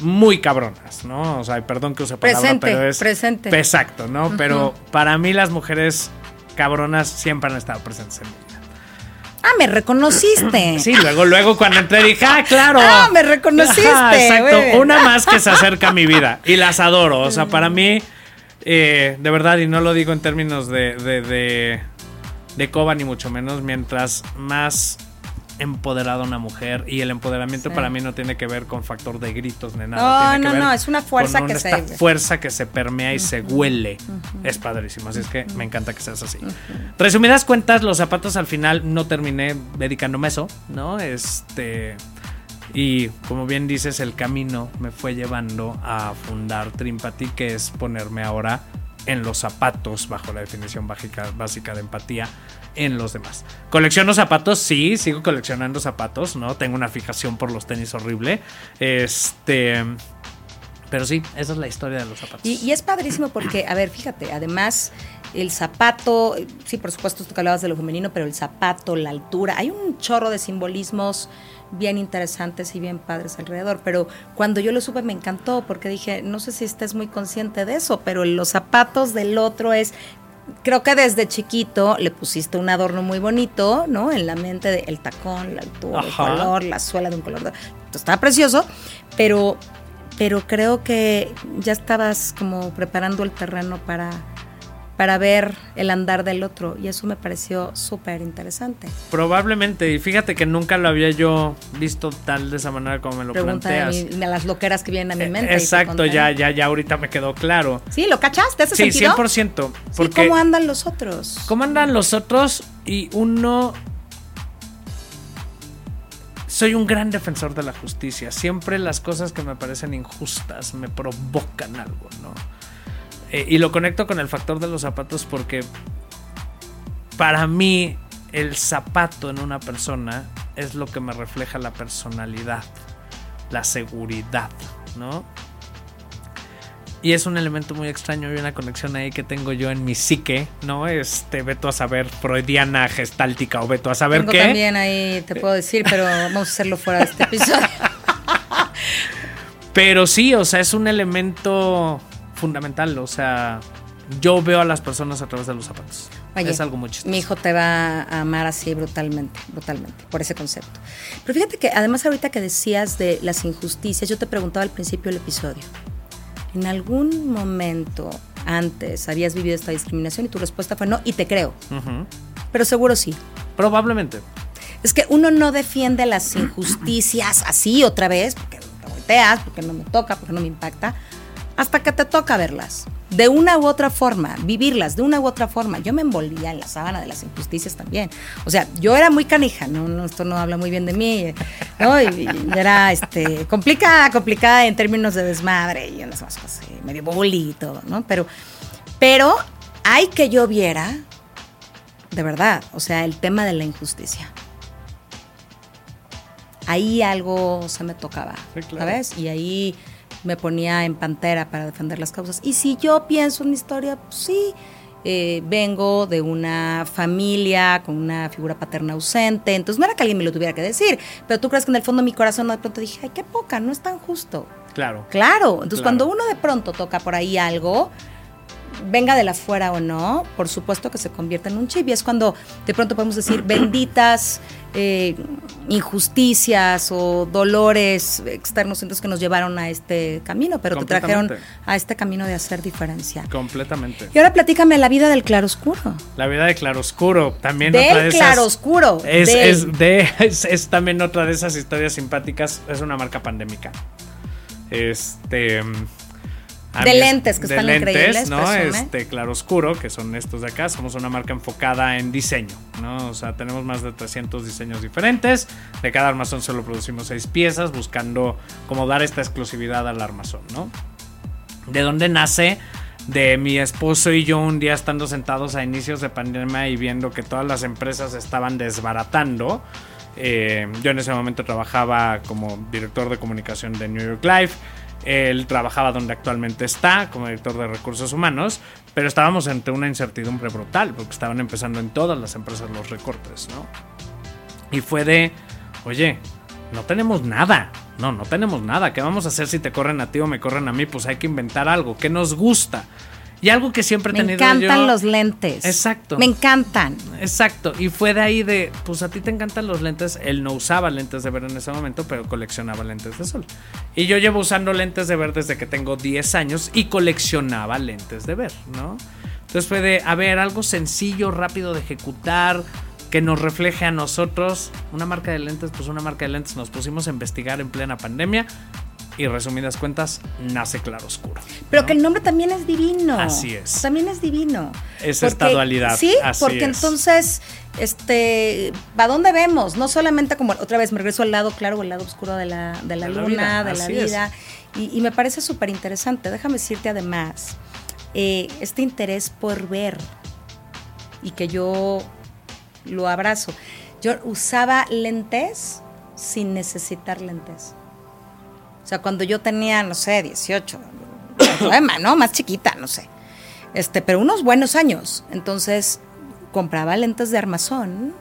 muy cabronas, ¿no? O sea, perdón que use palabra, presente, pero es presente. Exacto, ¿no? Pero para mí las mujeres cabronas siempre han estado presentes en mi vida. Ah, me reconociste. *clears throat* Sí, luego, luego cuando entré dije, ah, claro. Ah, me reconociste. exacto. Una más que se acerca a mi vida. Y las adoro. O sea, para mí, eh, de verdad, y no lo digo en términos de, de, de, de coba ni mucho menos, mientras más empoderada una mujer y el empoderamiento para mí no tiene que ver con factor de gritos ni nada. No, no, no, es una fuerza que se fuerza que se permea y se huele. Es padrísimo, así es que me encanta que seas así. Resumidas cuentas, los zapatos al final no terminé dedicándome a eso, ¿no? Este y como bien dices, el camino me fue llevando a fundar Trimpati, que es ponerme ahora en los zapatos, bajo la definición básica, básica de empatía, en los demás. ¿Colecciono zapatos? Sí, sigo coleccionando zapatos, ¿no? Tengo una fijación por los tenis horrible. Este. Pero sí, esa es la historia de los zapatos. Y, es padrísimo porque, a ver, fíjate, además, el zapato, sí, por supuesto, tú que hablabas de lo femenino, pero el zapato, la altura, hay un chorro de simbolismos bien interesantes y bien padres alrededor, pero cuando yo lo supe me encantó porque dije, no sé si estés muy consciente de eso, pero los zapatos del otro es creo que desde chiquito le pusiste un adorno muy bonito, ¿no? En la mente de el tacón, la altura, el color, la suela de un color. Estaba precioso, pero, pero creo que ya estabas como preparando el terreno para para ver el andar del otro y eso me pareció súper interesante. Probablemente, y fíjate que nunca lo había yo visto tal de esa manera como me lo Pregunta planteas. De, las loqueras que vienen a mi eh, mente. exacto, ya, ya, ya ahorita me quedó claro. Sí, ¿lo cachaste? ¿Hace sí, sentido? 100%. Porque, ¿Cómo andan los otros? ¿Cómo andan los otros? Y uno soy un gran defensor de la justicia. Siempre las cosas que me parecen injustas me provocan algo, ¿no? Eh, y lo conecto con el factor de los zapatos porque para mí el zapato en una persona es lo que me refleja la personalidad, la seguridad, ¿no? Y es un elemento muy extraño y una conexión ahí que tengo yo en mi psique, ¿no? Este, veto a saber, freudiana, gestáltica o veto a saber tengo qué. también ahí, te puedo decir, pero vamos a hacerlo fuera de este episodio. *laughs* pero sí, o sea, es un elemento fundamental. O sea, yo veo a las personas a través de los zapatos. es algo muy chistoso. Mi hijo te va a amar así brutalmente, brutalmente, por ese concepto. Pero fíjate que además ahorita que decías de las injusticias, yo te preguntaba al principio del episodio, ¿en algún momento antes habías vivido esta discriminación? Y tu respuesta fue no, y te creo. Pero seguro sí. Probablemente. Es que uno no defiende las injusticias así otra vez, porque te volteas, porque no me toca, porque no me impacta hasta que te toca verlas. De una u otra forma, vivirlas de una u otra forma. Yo me envolvía en la sábana de las injusticias también. O sea, yo era muy canija, no, esto no habla muy bien de mí, ¿no? Y, era este, complicada, complicada en términos de desmadre y unas cosas medio bully y todo, ¿no? Pero, pero hay que yo viera, de verdad, o sea, el tema de la injusticia ahí algo se me tocaba, ¿sabes? Y ahí me ponía en pantera para defender las causas. Y si yo pienso en mi historia, pues sí, eh, vengo de una familia con una figura paterna ausente, entonces no era que alguien me lo tuviera que decir, pero tú crees que en el fondo de mi corazón de pronto dije, ay, qué poca, no es tan justo. Claro. Claro, entonces cuando uno de pronto toca por ahí algo, venga de la fuera o no, por supuesto que se convierte en un chip y es cuando de pronto podemos decir benditas eh, injusticias o dolores externos entonces que nos llevaron a este camino, pero te trajeron a este camino de hacer diferencia. Completamente. Y ahora platícame la vida del claroscuro. La vida del claroscuro, también del otra de claroscuro. Es, es, de, *laughs* es, también otra de esas historias simpáticas, es una marca pandémica. Este de lentes, que están increíbles. ¿no? Este claroscuro, que son estos de acá. Somos una marca enfocada en diseño, ¿no? O sea, tenemos más de 300 diseños diferentes. De cada armazón solo producimos 6 piezas, buscando como dar esta exclusividad al armazón, ¿no? ¿De dónde nace? De mi esposo y yo un día estando sentados a inicios de pandemia y viendo que todas las empresas estaban desbaratando. Eh, yo en ese momento trabajaba como director de comunicación de New York Life él trabajaba donde actualmente está, como director de recursos humanos, pero estábamos ante una incertidumbre brutal, porque estaban empezando en todas las empresas los recortes, ¿no? Y fue de, oye, no tenemos nada, no, no tenemos nada, ¿qué vamos a hacer si te corren a ti o me corren a mí? Pues hay que inventar algo, ¿qué nos gusta? Y algo que siempre he tenido Me encantan los lentes. Exacto. Me encantan. Exacto. Y fue de ahí de, pues a ti te encantan los lentes. Él no usaba lentes de ver en ese momento, pero coleccionaba lentes de sol. Y yo llevo usando lentes de ver desde que tengo 10 años y coleccionaba lentes de ver, ¿no? Entonces fue de, a ver, algo sencillo, rápido de ejecutar, que nos refleje a nosotros. Una marca de lentes, pues una marca de lentes. Nos pusimos a investigar en plena pandemia y resumidas cuentas, nace claroscuro. Pero que el nombre también es divino. Así es. También es divino. Es esta dualidad. Sí, porque entonces, este, ¿para dónde vemos? No solamente como, otra vez me regreso al lado claro o el lado oscuro de la, de la luna, de la vida. Y, me parece súper interesante. Déjame decirte además, eh, este interés por ver y que yo lo abrazo. Yo usaba lentes sin necesitar lentes. O sea, cuando yo tenía, no sé, 18, ¿no? Más chiquita, no sé. Este, pero unos buenos años. Entonces, compraba lentes de armazón.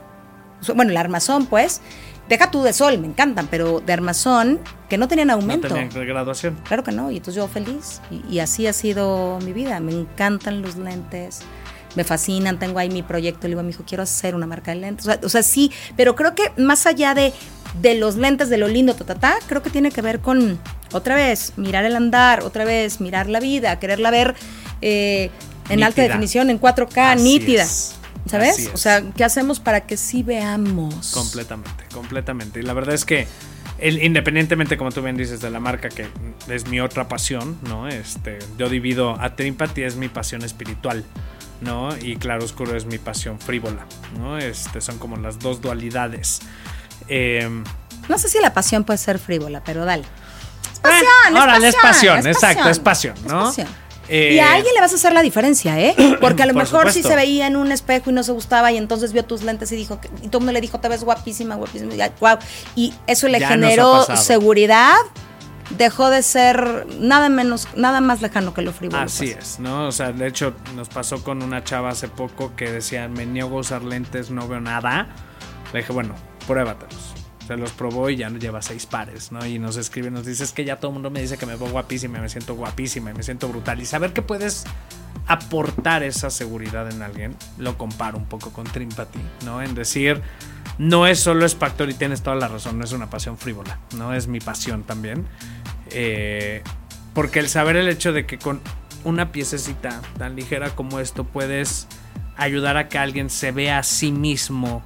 Bueno, el armazón, pues. Deja tú de sol, me encantan, pero de armazón que no tenían aumento. No tenían graduación. Claro que no, y entonces yo feliz. Y, y, así ha sido mi vida. Me encantan los lentes, me fascinan. Tengo ahí mi proyecto. Le digo a mi hijo, quiero hacer una marca de lentes. O sea, o sea sí, pero creo que más allá de, de los lentes, de lo lindo, ta, ta, ta, creo que tiene que ver con, otra vez, mirar el andar, otra vez, mirar la vida, quererla ver eh, en Nítida. alta definición, en 4K, Así nítida. es. ¿Sabes? O sea, ¿qué hacemos para que sí veamos? Completamente, completamente. Y la verdad es que independientemente, como tú bien dices, de la marca, que es mi otra pasión, ¿no? Este, yo divido a Trimpati es mi pasión espiritual, ¿no? Y Claro Oscuro es mi pasión frívola, ¿no? Este, son como las dos dualidades. Eh, No sé si la pasión puede ser frívola, pero dale. Es Bueno, pasión, es órale, es pasión, pasión, exacto, es pasión, ¿no? pasión. Eh, y a alguien le vas a hacer la diferencia, ¿eh? *coughs* Porque a lo Por mejor sí supuesto. se veía en un espejo y no se gustaba y entonces vio tus lentes y dijo, que- y todo el mundo le dijo, te ves guapísima, guapísima, y, wow. Y eso le Ya generó seguridad, dejó de ser nada menos, nada más lejano que lo frívolo. Así pues. es, ¿no? O sea, de hecho, nos pasó con una chava hace poco que decía, me niego a usar lentes, no veo nada. Le dije, bueno, pruébatelos. Se los probó y ya lleva seis pares, ¿no? Y nos escribe, nos dice, es que ya todo el mundo me dice que me veo guapísima, me siento guapísima, me siento brutal. Y saber que puedes aportar esa seguridad en alguien, lo comparo un poco con Trimpati, ¿no? En decir, no es solo es y tienes toda la razón, no es una pasión frívola, ¿no? Es mi pasión también. Eh, porque el saber el hecho de que con una piececita tan ligera como esto puedes ayudar a que alguien se vea a sí mismo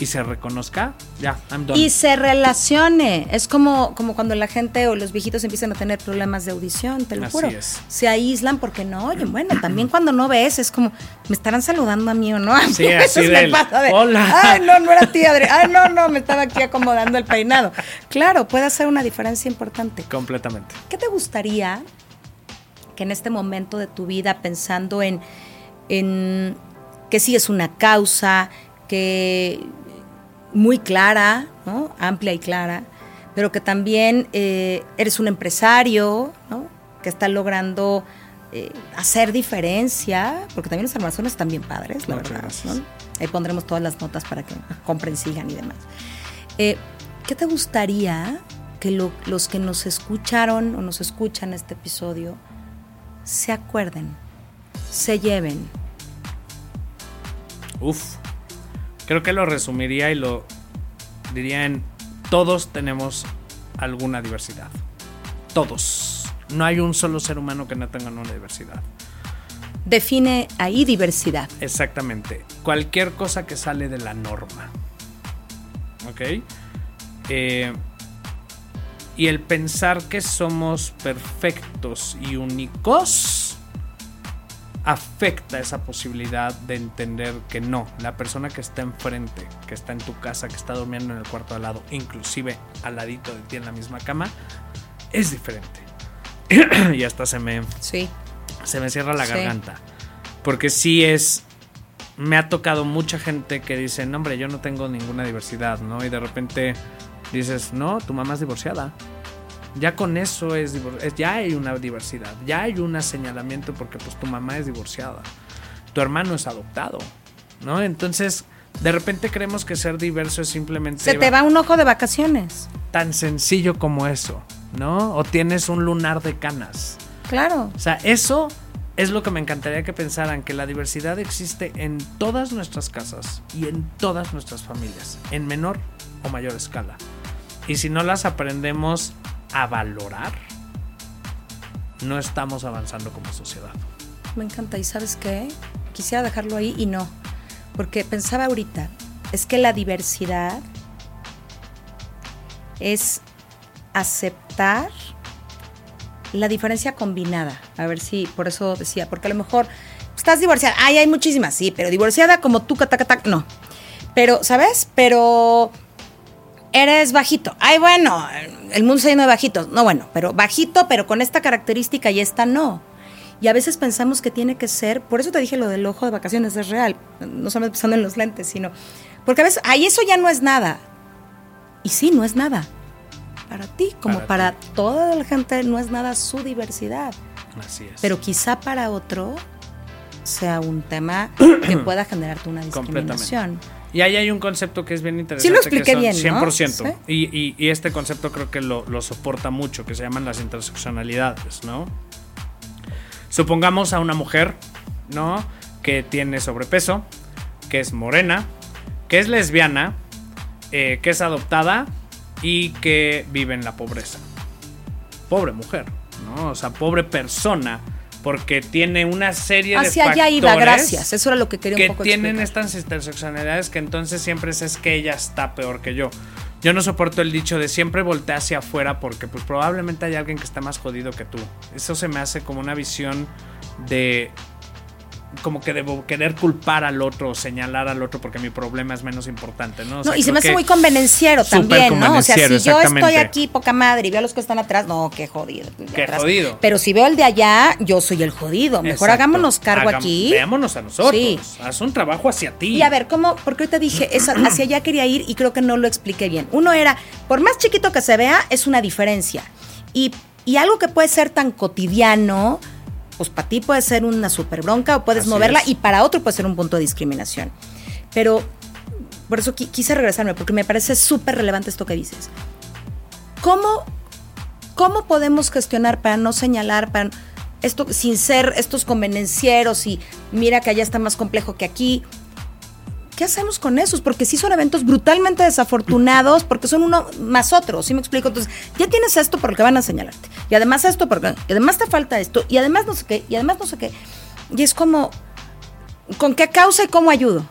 y se reconozca, ya, I'm done. Y se relacione. Es como, como cuando la gente o los viejitos empiezan a tener problemas de audición, te lo Así juro. es. Se aíslan porque no oyen. Bueno, también cuando no ves, es como, ¿me estarán saludando a mí o no? A mí Sí, *laughs* a así veces me pasa de, "Hola". Ay, no, no era ti, Adri. Ay, no, no, me estaba aquí acomodando el peinado. Claro, puede hacer una diferencia importante. Completamente. ¿Qué te gustaría que en este momento de tu vida, pensando en, en que sí es una causa, que muy clara, ¿no? amplia y clara, pero que también eh, eres un empresario, ¿no? que está logrando eh, hacer diferencia, porque también los armazones están bien padres, la verdad. Ahí pondremos todas las notas para que compren, sigan y demás. Eh, ¿Qué te gustaría que lo- los que nos escucharon o nos escuchan este episodio se acuerden, se lleven? Uf. Creo que lo resumiría y lo diría en todos tenemos alguna diversidad. Todos. No hay un solo ser humano que no tenga una diversidad. Define ahí diversidad. Exactamente. Cualquier cosa que sale de la norma. ¿Ok? Eh, y el pensar que somos perfectos y únicos afecta esa posibilidad de entender que no, la persona que está enfrente, que está en tu casa, que está durmiendo en el cuarto al lado, inclusive al ladito de ti en la misma cama, es diferente. *clears throat* y hasta se me, Sí. se me cierra la Sí. garganta. Porque sí es. Me ha tocado mucha gente que dice, no, hombre, yo no tengo ninguna diversidad, ¿no? Y de repente dices, no, tu mamá es divorciada. Ya con eso es, es- ya hay una diversidad, ya hay un señalamiento porque pues tu mamá es divorciada, tu hermano es adoptado, ¿no? Entonces, de repente creemos que ser diverso es simplemente Se te va un ojo de vacaciones. tan sencillo como eso, ¿no? O tienes un lunar de canas. Claro. O sea, eso es lo que me encantaría que pensaran, que la diversidad existe en todas nuestras casas y en todas nuestras familias, en menor o mayor escala. Y si no las aprendemos a valorar, no estamos avanzando como sociedad. Me encanta. ¿Y sabes qué? Quisiera dejarlo ahí y no. Porque pensaba ahorita, es que la diversidad es aceptar la diferencia combinada. A ver si, por eso decía, porque a lo mejor estás divorciada. Ay, hay muchísimas, sí, pero divorciada como tú, catac, catac, no. Pero, ¿sabes? Pero eres bajito. Ay, bueno, el mundo está lleno de bajitos. No, bueno, pero bajito, pero con esta característica y esta no. Y a veces pensamos que tiene que ser, por eso te dije lo del ojo de vacaciones, es real. No solamente pensando en los lentes, sino. Porque a veces, ay, eso ya no es nada. Y sí, no es nada. Para ti, como Para para, ti. toda la gente, no es nada su diversidad. Así es. Pero quizá para otro sea un tema que *clears throat* pueda generarte una discriminación. Y ahí hay un concepto que es bien interesante. Sí lo expliqué que son bien, ¿no? 100%. Sí. Y, y- y este concepto creo que lo, lo soporta mucho, que se llaman las interseccionalidades, ¿no? Supongamos a una mujer, ¿no? Que tiene sobrepeso, que es morena, que es lesbiana, eh, que es adoptada y que vive en la pobreza. Pobre mujer, ¿no? O sea, pobre persona, porque tiene una serie de Hacia factores allá iba, gracias. Eso era lo que quería que un poco tienen explicar. estas interseccionalidades que entonces siempre es, es que ella está peor que yo. Yo no soporto el dicho de siempre voltea hacia afuera porque pues probablemente hay alguien que está más jodido que tú. Eso se me hace como una visión de como que debo querer culpar al otro o señalar al otro porque mi problema es menos importante, ¿no? O No, y se me hace muy convenenciero también, ¿no? O sea, si yo estoy aquí poca madre y veo a los que están atrás, no, qué jodido. Qué atrás. jodido. Pero si veo el de allá, yo soy el jodido. Mejor Exacto. hagámonos cargo Hagam- aquí. Veámonos a nosotros. Sí. Haz un trabajo hacia ti. Y a ver, ¿cómo? Porque ahorita dije, *clears throat* esa- hacia allá quería ir y creo que no lo expliqué bien. Uno era, por más chiquito que se vea, es una diferencia. Y, y algo que puede ser tan cotidiano, pues para ti puede ser una super bronca o puedes Así moverla es. y para otro puede ser un punto de discriminación. Pero por eso qui- quise regresarme, porque me parece súper relevante esto que dices. ¿Cómo, ¿Cómo podemos gestionar para no señalar, para esto sin ser estos convenencieros y mira que allá está más complejo que aquí? ¿Qué hacemos con esos? Porque sí son eventos brutalmente desafortunados, porque son uno más otro, ¿sí me explico? Entonces, ya tienes esto por lo que van a señalarte. Y además esto, porque y además te falta esto, y además no sé qué, y además no sé qué. Y es como, ¿con qué causa y cómo ayudo?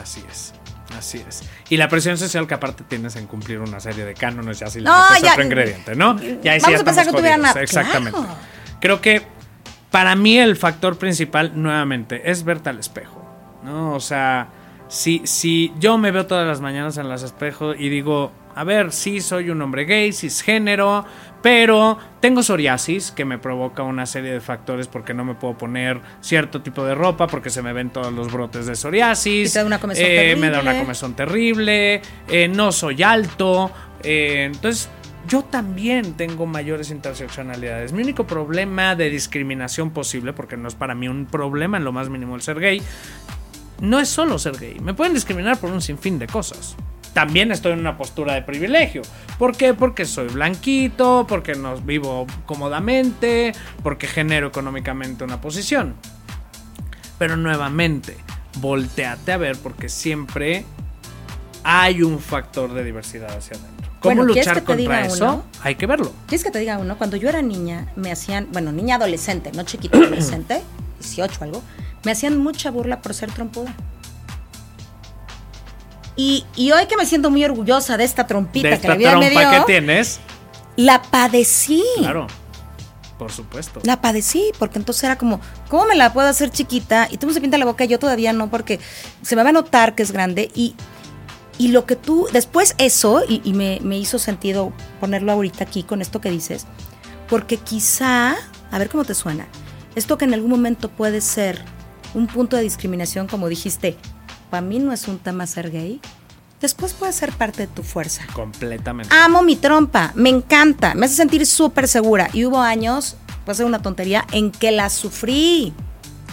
Así es. Así es. Y la presión social que aparte tienes en cumplir una serie de cánones y así le No, metes ya- otro ingrediente, ¿no? Y ahí sí Vamos ya a pensar que tuviera jodidos. nada. Exactamente. Claro. Creo que para mí el factor principal, nuevamente, es verte al espejo. ¿No? O sea, si, si yo me veo todas las mañanas en los espejos y digo, a ver, sí soy un hombre gay, cisgénero, pero tengo psoriasis que me provoca una serie de factores porque no me puedo poner cierto tipo de ropa porque se me ven todos los brotes de psoriasis. Da una comezón Eh, Me da una comezón terrible, eh, no soy alto, eh, entonces yo también tengo mayores interseccionalidades. Mi único problema de discriminación posible, porque no es para mí un problema en lo más mínimo el ser gay, no es solo ser gay. Me pueden discriminar por un sinfín de cosas. También estoy en una postura de privilegio. ¿Por qué? Porque soy blanquito, porque no vivo cómodamente, porque genero económicamente una posición. Pero nuevamente, volteate a ver porque siempre hay un factor de diversidad hacia adentro. ¿Cómo Bueno, ¿quieres luchar que te contra diga eso? uno? Hay que verlo. ¿Quieres que te diga uno? Cuando yo era niña, me hacían, bueno, niña adolescente, no chiquita adolescente, *clears throat* 18 o algo, me hacían mucha burla por ser trompuda. Y, y hoy que me siento muy orgullosa de esta trompita de que la vida me trompa dio, que tienes, la padecí. claro, por supuesto. La padecí, porque entonces era como, ¿cómo me la puedo hacer chiquita? Y tú me se pinta la boca yo todavía no, porque se me va a notar que es grande. Y, y lo que tú, después eso, y, y me, me hizo sentido ponerlo ahorita aquí con esto que dices, porque quizá, a ver cómo te suena, esto que en algún momento puede ser un punto de discriminación, como dijiste, para mí no es un tema ser gay, después puede ser parte de tu fuerza. Completamente. Amo mi trompa, me encanta, me hace sentir súper segura. Y hubo años, puede ser una tontería, en que la sufrí.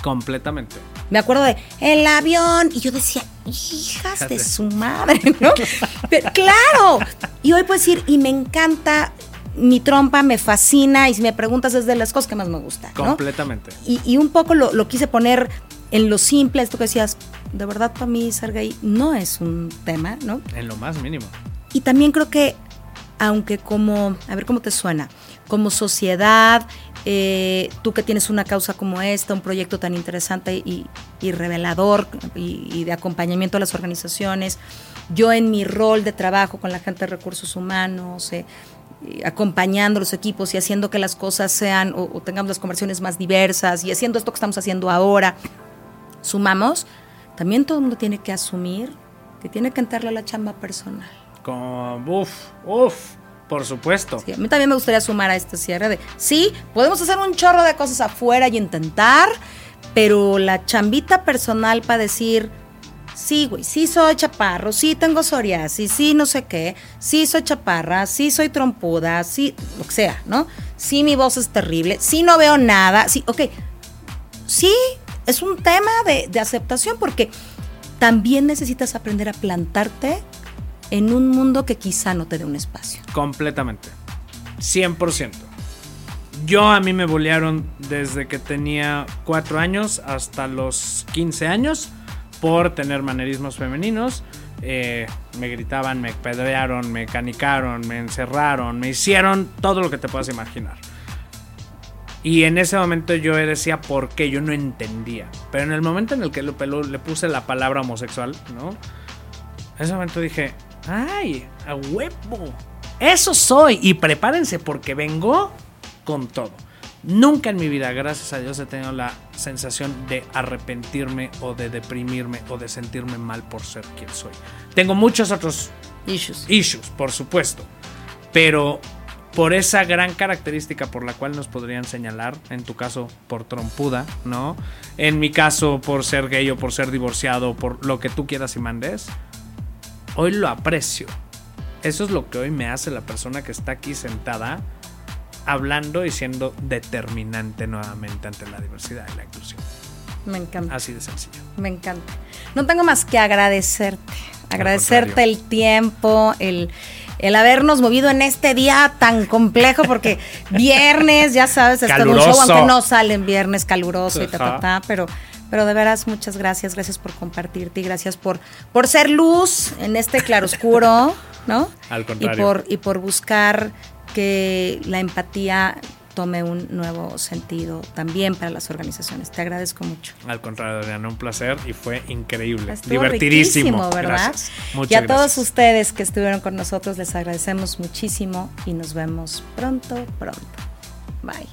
Completamente. Me acuerdo de el avión y yo decía, hijas de su madre, ¿no? *laughs* Pero, claro. Y hoy puedo decir, y me encanta mi trompa, me fascina y si me preguntas es de las cosas que más me gusta, ¿no? Completamente. Y, y un poco lo, lo quise poner en lo simple, esto que decías, de verdad para mí ser gay no es un tema, ¿no? En lo más mínimo. Y también creo que, aunque como, a ver cómo te suena, como sociedad, eh, tú que tienes una causa como esta, un proyecto tan interesante y, y revelador y, y de acompañamiento a las organizaciones, yo en mi rol de trabajo con la gente de recursos humanos, eh, eh, acompañando los equipos y haciendo que las cosas sean o, o tengamos las conversiones más diversas y haciendo esto que estamos haciendo ahora, sumamos, también todo el mundo tiene que asumir que tiene que entrarle a la chamba personal. Con, uf, uf, por supuesto. Sí, a mí también me gustaría sumar a este cierre de, sí, podemos hacer un chorro de cosas afuera y intentar, pero la chambita personal para decir, sí, güey, sí soy chaparro, sí tengo psoriasis, sí no sé qué, sí soy chaparra, sí soy trompuda, sí, lo que sea, ¿no? Sí mi voz es terrible, sí no veo nada, sí, ok. Sí, es un tema de, aceptación porque también necesitas aprender a plantarte en un mundo que quizá no te dé un espacio. Completamente. 100%. Yo a mí me bolearon desde que tenía 4 años hasta los 15 años por tener manerismos femeninos. Eh, me gritaban, me pedrearon, me canicaron, me encerraron, me hicieron todo lo que te puedas imaginar. Y en ese momento yo decía por qué, yo no entendía. Pero en el momento en el que le, puse la palabra homosexual, ¿no? En ese momento dije, ay, a huevo. Eso soy. Y prepárense porque vengo con todo. Nunca en mi vida, gracias a Dios, he tenido la sensación de arrepentirme o de deprimirme o de sentirme mal por ser quien soy. Tengo muchos otros issues, issues por supuesto. Pero por esa gran característica por la cual nos podrían señalar, en tu caso por trompuda, ¿no? En mi caso por ser gay o por ser divorciado, por lo que tú quieras y mandes, hoy lo aprecio. Eso es lo que hoy me hace la persona que está aquí sentada hablando y siendo determinante nuevamente ante la diversidad y la inclusión. Me encanta. Así de sencillo. Me encanta. No tengo más que agradecerte. Agradecerte el tiempo, el, el habernos movido en este día tan complejo, porque *laughs* viernes, ya sabes, está en un show, aunque no sale en viernes caluroso y ta, ta, ta, pero, pero de veras, muchas gracias, gracias por compartirte y gracias por, por ser luz en este claroscuro, *laughs* ¿no? Al contrario. Y por, y por buscar que la empatía tome un nuevo sentido también para las organizaciones. Te agradezco mucho. Al contrario, Adriana, un placer y fue increíble, Estuvo divertidísimo, ¿verdad? Gracias. Muchas y a gracias. todos ustedes que estuvieron con nosotros les agradecemos muchísimo y nos vemos pronto, pronto. Bye.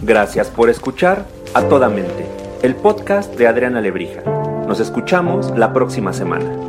Gracias por escuchar A Toda Mente, el podcast de Adriana Lebrija. Nos escuchamos la próxima semana.